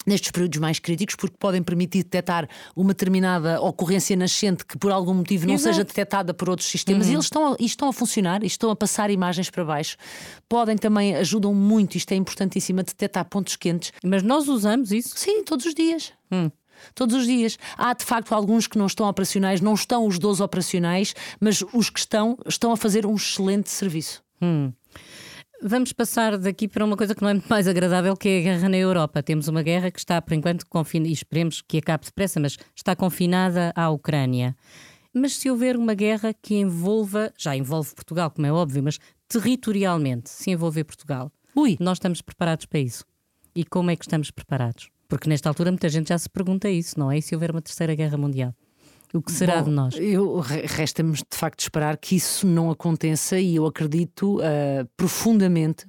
nestes períodos mais críticos, porque podem permitir detectar uma determinada ocorrência nascente que por algum motivo não Exato. seja detectada por outros sistemas uhum. e eles estão a, estão a funcionar estão a passar imagens para baixo. Podem também, ajudam muito, isto é importantíssimo, a detectar pontos quentes. Mas nós usamos isso? Sim, todos os dias. Hum. Todos os dias. Há de facto alguns que não estão operacionais, não estão os 12 operacionais, mas os que estão, estão a fazer um excelente serviço. Hum. Vamos passar daqui para uma coisa que não é muito mais agradável, que é a guerra na Europa. Temos uma guerra que está, por enquanto, confinada, e esperemos que acabe depressa, mas está confinada à Ucrânia. Mas se houver uma guerra que envolva, já envolve Portugal, como é óbvio, mas territorialmente, se envolver Portugal, Ui. nós estamos preparados para isso. E como é que estamos preparados? Porque nesta altura muita gente já se pergunta isso, não é? E se houver uma terceira guerra mundial? O que será Bom, de nós? Resta-nos de facto esperar que isso não aconteça e eu acredito uh, profundamente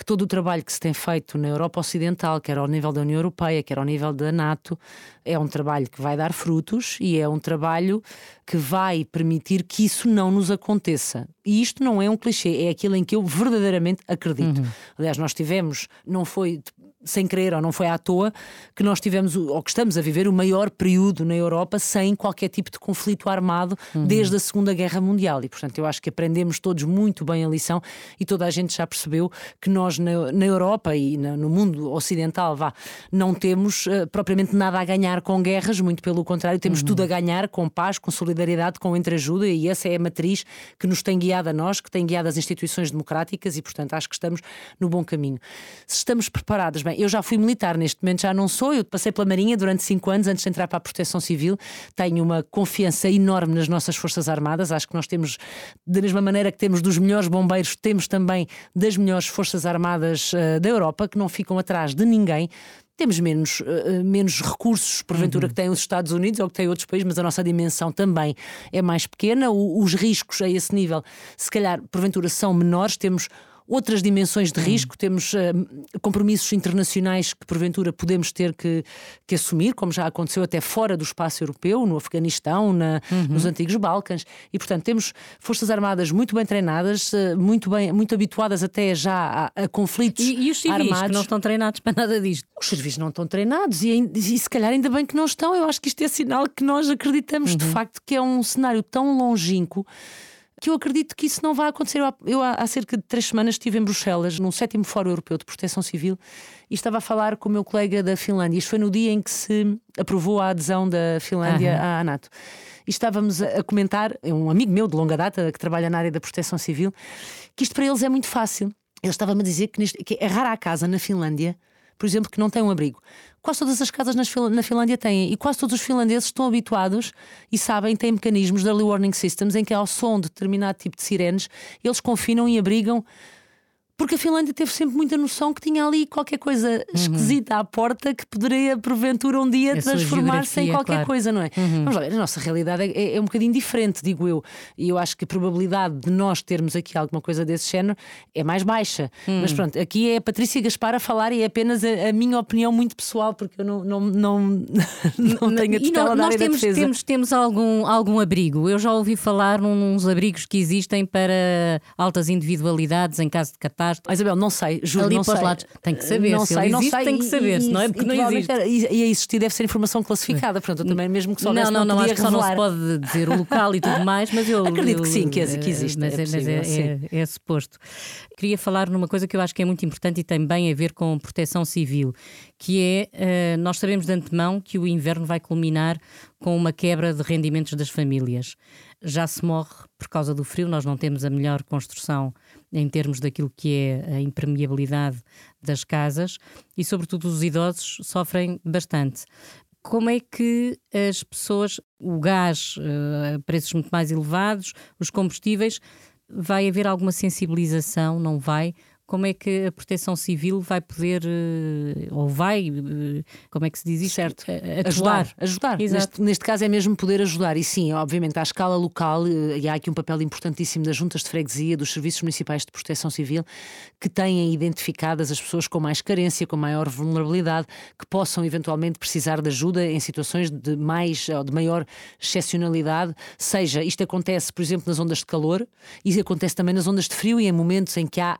que todo o trabalho que se tem feito na Europa Ocidental, quer ao nível da União Europeia, quer ao nível da NATO, é um trabalho que vai dar frutos e é um trabalho que vai permitir que isso não nos aconteça. E isto não é um clichê, é aquilo em que eu verdadeiramente acredito. Uhum. Aliás, nós tivemos, não foi sem querer ou não foi à toa, que nós tivemos, ou que estamos a viver, o maior período na Europa sem qualquer tipo de conflito armado uhum. desde a Segunda Guerra Mundial. E, portanto, eu acho que aprendemos todos muito bem a lição e toda a gente já percebeu que nós na, na Europa e na, no mundo ocidental, vá, não temos uh, propriamente nada a ganhar com guerras, muito pelo contrário, temos uhum. tudo a ganhar com paz, com solidariedade, com entreajuda e essa é a matriz que nos tem guiado a nós, que tem guiado as instituições democráticas e, portanto, acho que estamos no bom caminho. Se estamos preparados, bem, bem, eu já fui militar, neste momento já não sou, eu passei pela Marinha durante cinco anos antes de entrar para a Proteção Civil. Tenho uma confiança enorme nas nossas Forças Armadas, acho que nós temos, da mesma maneira que temos dos melhores bombeiros, temos também das melhores Forças Armadas uh, da Europa, que não ficam atrás de ninguém temos menos, uh, menos recursos, porventura, uhum. que têm os Estados Unidos ou que têm outros países, mas a nossa dimensão também é mais pequena. O, os riscos a esse nível, se calhar, porventura, são menores. Temos outras dimensões de hum. risco, temos uh, compromissos internacionais que porventura podemos ter que, que, assumir, como já aconteceu até fora do espaço europeu, no Afeganistão, na, uhum. nos antigos Balcãs, e portanto temos forças armadas muito bem treinadas, uh, muito bem, muito habituadas até já a, a conflitos e, e os civis armados. que não estão treinados para nada disto? Os serviços não estão treinados e, e, se calhar ainda bem que não estão. Eu acho que isto é sinal que nós acreditamos uhum. de facto que é um cenário tão longínquo que eu acredito que isso não vai acontecer. Eu, há cerca de três semanas, estive em Bruxelas, num sétimo Fórum Europeu de Proteção Civil, e estava a falar com o meu colega da Finlândia. Isto foi no dia em que se aprovou a adesão da Finlândia uhum. à NATO. E estávamos a comentar, é um amigo meu de longa data que trabalha na área da proteção civil, que isto para eles é muito fácil. Ele estava-me a dizer que, neste, que é rara a casa na Finlândia por exemplo, que não tem um abrigo. Quase todas as casas na Finlândia têm, e quase todos os finlandeses estão habituados e sabem, têm mecanismos de early warning systems em que, ao som de determinado tipo de sirenes, eles confinam e abrigam porque a Finlândia teve sempre muita noção que tinha ali qualquer coisa uhum. esquisita à porta que poderia, porventura, um dia transformar-se em qualquer claro. coisa, não é? Uhum. Vamos lá ver, a nossa realidade é, é, um bocadinho diferente, digo eu. E eu acho que a probabilidade de nós termos aqui alguma coisa desse género é mais baixa. Uhum. Mas pronto, aqui é a Patrícia Gaspar a falar e é apenas a, a minha opinião muito pessoal, porque eu não, não, não, não tenho a tutela da área temos, da defesa. Temos, temos algum, algum abrigo. Eu já ouvi falar nos abrigos que existem para altas individualidades em caso de catástrofe Oh, Isabel, não sei, juro, Ali não sei. os lados. Tem que saber. Não se sei, não existe, sei. tem que saber, e, não é? Porque não existe. E, e a existir deve ser informação classificada. Portanto, eu também, mesmo que soubesse, não, não, não, não, acho que só não se pode dizer o local e tudo mais, mas eu acredito eu, que sim, que, é, que existe. Mas, é, é, possível, mas é, é, é, suposto. Queria falar numa coisa que eu acho que é muito importante e tem bem a ver com proteção civil, que é uh, nós sabemos de antemão que o inverno vai culminar com uma quebra de rendimentos das famílias. Já se morre por causa do frio, nós não temos a melhor construção em termos daquilo que é a impermeabilidade das casas e, sobretudo, os idosos sofrem bastante. Como é que as pessoas, o gás, uh, preços muito mais elevados, os combustíveis, vai haver alguma sensibilização? Não vai? Como é que a proteção civil vai poder, eh, ou vai, eh, como é que se diz isso? Certo. Atuar. Ajudar. ajudar. Neste, neste, caso é mesmo poder ajudar. E sim, obviamente, à escala local, eh, e há aqui um papel importantíssimo das juntas de freguesia, dos serviços municipais de proteção civil, que têm identificadas as pessoas com mais carência, com maior vulnerabilidade, que possam eventualmente precisar de ajuda em situações de mais ou de maior excepcionalidade. Seja, isto acontece, por exemplo, nas ondas de calor, e acontece também nas ondas de frio e em momentos em que há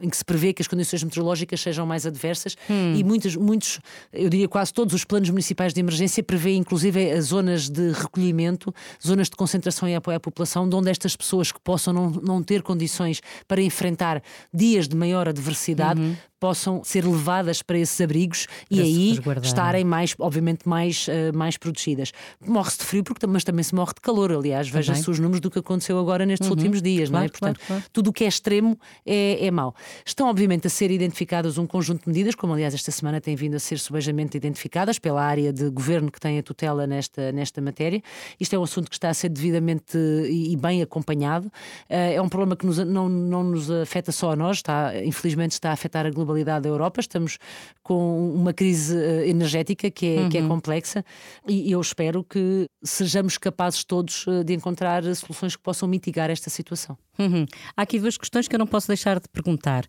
em que se prevê que as condições meteorológicas sejam mais adversas hum. e muitos, muitos, eu diria quase todos os planos municipais de emergência prevêem inclusive as zonas de recolhimento, zonas de concentração e apoio à população, de onde estas pessoas que possam não, não ter condições para enfrentar dias de maior adversidade uhum possam ser levadas para esses abrigos para e aí estarem mais, obviamente, mais, uh, mais protegidas. Morre-se de frio, porque, mas também se morre de calor. Aliás, veja-se os números do que aconteceu agora nestes uhum. últimos dias, claro, não é? Portanto, claro, claro. tudo o que é extremo é, é mau. Estão, obviamente, a ser identificadas um conjunto de medidas, como aliás esta semana têm vindo a ser subejamente identificadas pela área de governo que tem a tutela nesta, nesta matéria. Isto é um assunto que está a ser devidamente e, e bem acompanhado. Uh, é um problema que nos, não, não nos afeta só a nós, está, infelizmente está a afetar a globalização globalidade da Europa, estamos com uma crise eh, energética que é, uhum. que é uhum. complexa e eu espero que sejamos capazes todos eh, de encontrar soluções que possam mitigar esta situação. Uhum. Há aqui duas questões que eu não posso deixar de perguntar.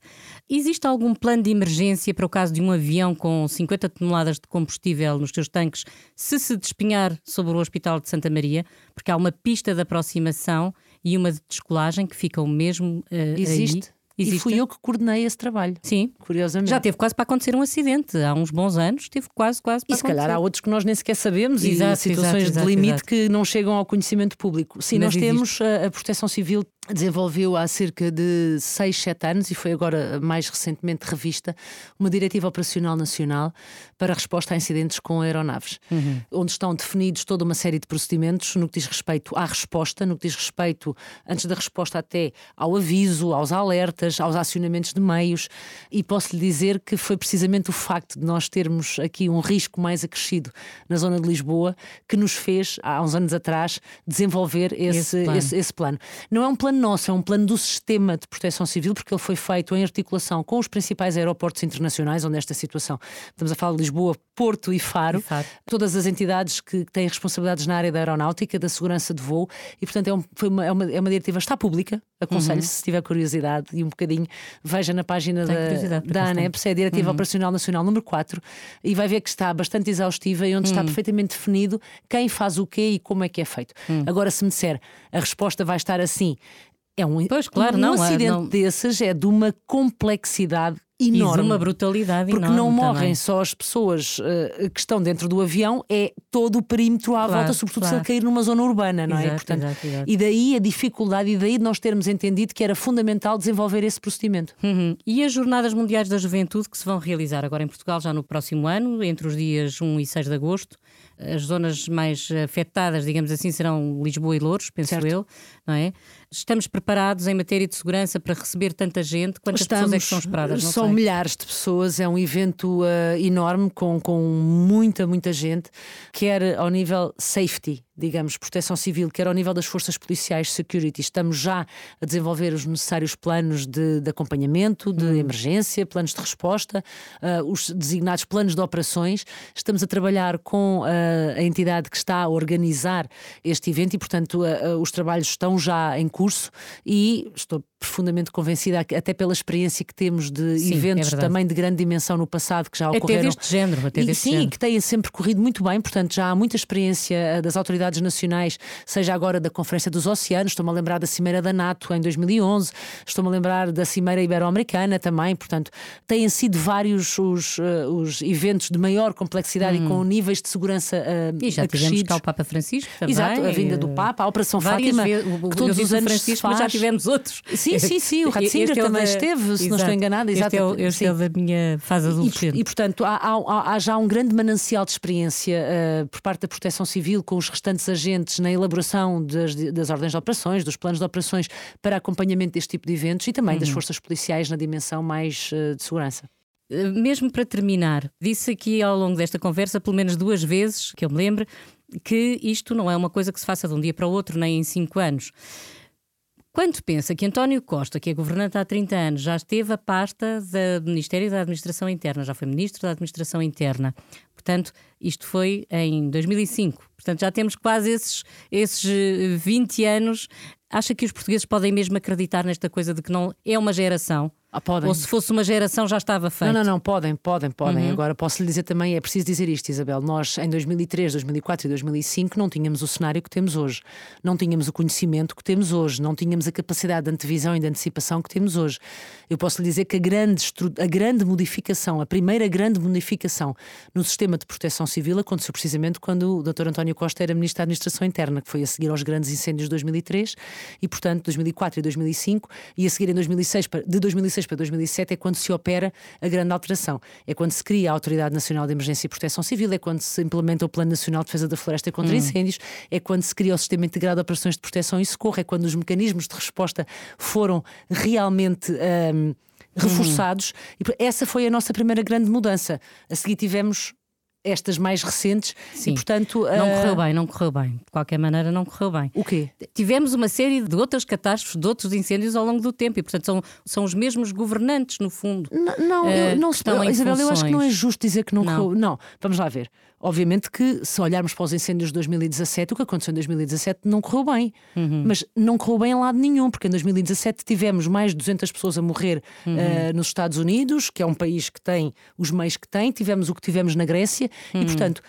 Existe algum plano de emergência para o caso de um avião com 50 toneladas de combustível nos seus tanques se se despinhar sobre o Hospital de Santa Maria? Porque há uma pista de aproximação e uma de descolagem que ficam mesmo uh, Existe. Aí. Existe? E fui eu que coordenei esse trabalho. Sim. Curiosamente. Já teve quase para acontecer um acidente. Há uns bons anos teve quase, quase para E se acontecer. calhar há outros que nós nem sequer sabemos exato, e situações exato, exato, de limite que não chegam ao conhecimento público. Sim, Mas nós existe. temos a, a Proteção Civil desenvolveu há cerca de 6, 7 anos e foi agora mais recentemente revista uma diretiva operacional nacional para a resposta a incidentes com aeronaves, uhum. onde estão definidos toda uma série de procedimentos no que diz respeito à resposta, no que diz respeito, antes da resposta até ao aviso, aos alertas, aos acionamentos de meios e posso lhe dizer que foi precisamente o facto de nós termos aqui um risco mais acrescido na zona de Lisboa que nos fez, há uns anos atrás, desenvolver esse, esse, plano. Esse, esse plano. Não é um plano nosso, é um plano do sistema de proteção civil, porque ele foi feito em articulação com os principais aeroportos internacionais, onde esta situação, estamos a falar de Lisboa, Porto e Faro, e Faro. todas as entidades que têm responsabilidades na área da aeronáutica, da segurança de voo, e portanto é, um, uma, é, uma, é uma diretiva, está pública, aconselho, uhum. se tiver curiosidade e um bocadinho, veja na página da, da ANEPS, é a Diretiva uhum. Operacional Nacional número 4, e vai ver que está bastante exaustiva e onde uhum. está perfeitamente definido quem faz o quê e como é que é feito. Uhum. Agora, se me disser a resposta vai estar assim, é um, pois, claro, um não, acidente não... desses é de uma complexidade enorme. E uma brutalidade Porque enorme não morrem também. só as pessoas uh, que estão dentro do avião, é todo o perímetro à claro, volta, sobretudo claro. se a cair numa zona urbana, não é? exato, é? Portanto, exato, exato. E daí a dificuldade, e daí nós termos entendido que era fundamental desenvolver esse procedimento. Uhum. E as Jornadas Mundiais da Juventude que se vão realizar agora em Portugal já no próximo ano, entre os dias 1 e 6 de agosto. As zonas mais afetadas, digamos assim, serão Lisboa e Louros, penso certo. eu, não é? Estamos preparados em matéria de segurança para receber tanta gente? Quantas Estamos, pessoas é que são esperadas? Não são sei. milhares de pessoas, é um evento uh, enorme com, com muita, muita gente, quer ao nível safety, digamos, proteção civil, quer ao nível das forças policiais, security, estamos já a desenvolver os necessários planos de, de acompanhamento, de hum. emergência, planos de resposta, uh, os designados planos de operações. Estamos a trabalhar com uh, a entidade que está a organizar este evento e, portanto, uh, os trabalhos estão já em curso e estou profundamente convencida, até pela experiência que temos de sim, é eventos é também de grande dimensão no passado que já ocorreram. Até deste género, até e, deste sim, género. que têm sempre corrido muito bem, portanto já há muita experiência das autoridades nacionais, seja agora da Conferência dos Oceanos, estou-me a lembrar da Cimeira da NATO em 2011, estou-me a lembrar da Cimeira Ibero-Americana também, portanto têm sido vários os, uh, os eventos de maior complexidade hum. e com níveis de segurança uh, E já tivemos cá o Papa Francisco também. Exato, a vinda do Papa, a Operação Fátima, vezes, que todos os anos Francisco, mas já tivemos outros. Sim, sim, sim, o Ratzinger é também da... esteve, se Exato. não estou enganada. Exato. Este, é, o, este é o da minha fase adolescente. E, e portanto, há, há, há, já um grande manancial de experiência uh, por parte da Proteção Civil com os restantes agentes na elaboração das, das ordens de operações, dos planos de operações para acompanhamento deste tipo de eventos e também uhum. das forças policiais na dimensão mais uh, de segurança. Eh, mesmo para terminar, disse aqui ao longo desta conversa, pelo menos duas vezes, que eu me lembro, que isto não é uma coisa que se faça de um dia para o outro, nem em cinco anos. Quando pensa que António Costa, que é governante há 30 anos, já esteve a pasta do Ministério da Administração Interna, já foi ministro da Administração Interna, portanto, isto foi em 2005, portanto, já temos quase esses, esses 20 anos. Acha que os portugueses podem mesmo acreditar nesta coisa de que não é uma geração? Ah, podem. Ou se fosse uma geração já estava feito? Não, não, não, podem, podem, podem. Uhum. Agora posso lhe dizer também, é preciso dizer isto, Isabel. Nós em 2003, 2004 e 2005 não tínhamos o cenário que temos hoje. Não tínhamos o conhecimento que temos hoje. Não tínhamos a capacidade de antevisão e de antecipação que temos hoje. Eu posso lhe dizer que a grande, a grande modificação, a primeira grande modificação no sistema de proteção civil aconteceu precisamente quando o Dr. António Costa era Ministro da Administração Interna, que foi a seguir aos grandes incêndios de 2003 e, portanto, 2004 e 2005 e a seguir em 2006, de 2006 para 2007 é quando se opera a grande alteração. É quando se cria a Autoridade Nacional de Emergência e Proteção Civil, é quando se implementa o Plano Nacional de Defesa da Floresta contra hum. Incêndios, é quando se cria o Sistema Integrado de Operações de Proteção e Socorro, é quando os mecanismos de resposta foram realmente. Um, reforçados. Hum. E essa foi a nossa primeira grande mudança. A seguir tivemos estas mais recentes Sim. e portanto não uh... correu bem, não correu bem. De qualquer maneira não correu bem. O quê? Tivemos uma série de outras catástrofes, de outros incêndios ao longo do tempo e portanto são, são os mesmos governantes no fundo. Não, não, uh, eu, não estão Isabel, eu acho que não é justo dizer que não, não. correu. Não, vamos lá ver. Obviamente que se olharmos para os incêndios de 2017, o que aconteceu em 2017 não correu bem. Uhum. Mas não correu bem em lado nenhum, porque em 2017 tivemos mais de 200 pessoas a morrer uhum. uh, nos Estados Unidos, que é um país que tem os meios que tem, tivemos o que tivemos na Grécia, uhum. e portanto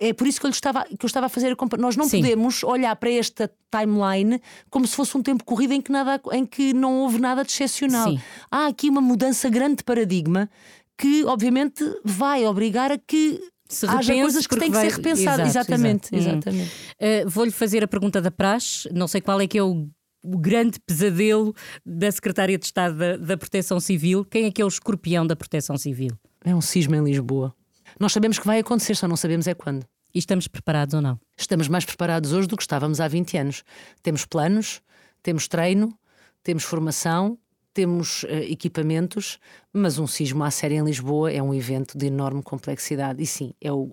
é por isso que eu, estava, que eu estava a fazer a comparação. Nós não Sim. podemos olhar para esta timeline como se fosse um tempo corrido em que, nada, em que não houve nada de excepcional. Sim. Há aqui uma mudança grande de paradigma que, obviamente, vai obrigar a que se haja coisas que têm vai... que ser repensadas. exatamente. Exato. exatamente. Uh, Vou-lhe fazer a pergunta da praxe. Não sei qual é que é o o grande pesadelo da Secretária de Estado da, da, Proteção Civil. Quem é que é o escorpião da Proteção Civil? É um cisma em Lisboa. Nós sabemos que vai acontecer, só não sabemos é quando. E estamos preparados ou não? Estamos mais preparados hoje do que estávamos há 20 anos. Temos planos, temos treino, temos formação, temos uh, equipamentos, mas um sismo à série em Lisboa é um evento de enorme complexidade. E sim, é o.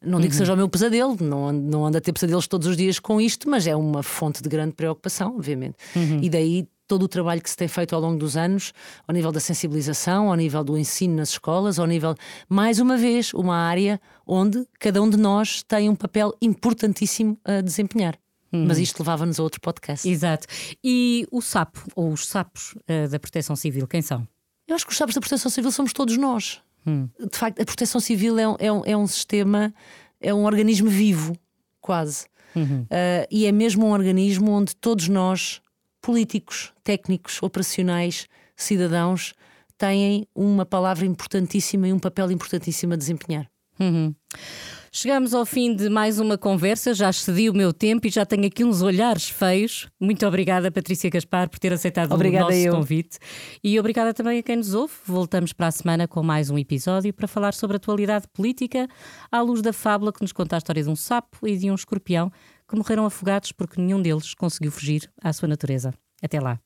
Não digo uhum. que seja o meu pesadelo, não, não ando a ter pesadelos todos os dias com isto, mas é uma fonte de grande preocupação, obviamente. Uhum. E daí todo o trabalho que se tem feito ao longo dos anos, ao nível da sensibilização, ao nível do ensino nas escolas, ao nível, mais uma vez, uma área onde cada um de nós tem um papel importantíssimo a desempenhar. Hum. Mas isto levava-nos a outro podcast. Exato. E o sapo, ou os sapos uh, da Proteção Civil, quem são? Eu acho que os sapos da Proteção Civil somos todos nós. Hum. De facto, a Proteção Civil é um, é um, é um sistema, é um organismo vivo, quase. Uhum. Uh, e é mesmo um organismo onde todos nós, políticos, técnicos, operacionais, cidadãos, têm uma palavra importantíssima e um papel importantíssimo a desempenhar. Uhum. Chegamos ao fim de mais uma conversa, já excedi o meu tempo e já tenho aqui uns olhares feios. Muito obrigada, Patrícia Gaspar, por ter aceitado obrigada o nosso eu. convite. E obrigada também a quem nos ouve. Voltamos para a semana com mais um episódio para falar sobre a atualidade política, à luz da fábula que nos conta a história de um sapo e de um escorpião que morreram afogados porque nenhum deles conseguiu fugir à sua natureza. Até lá.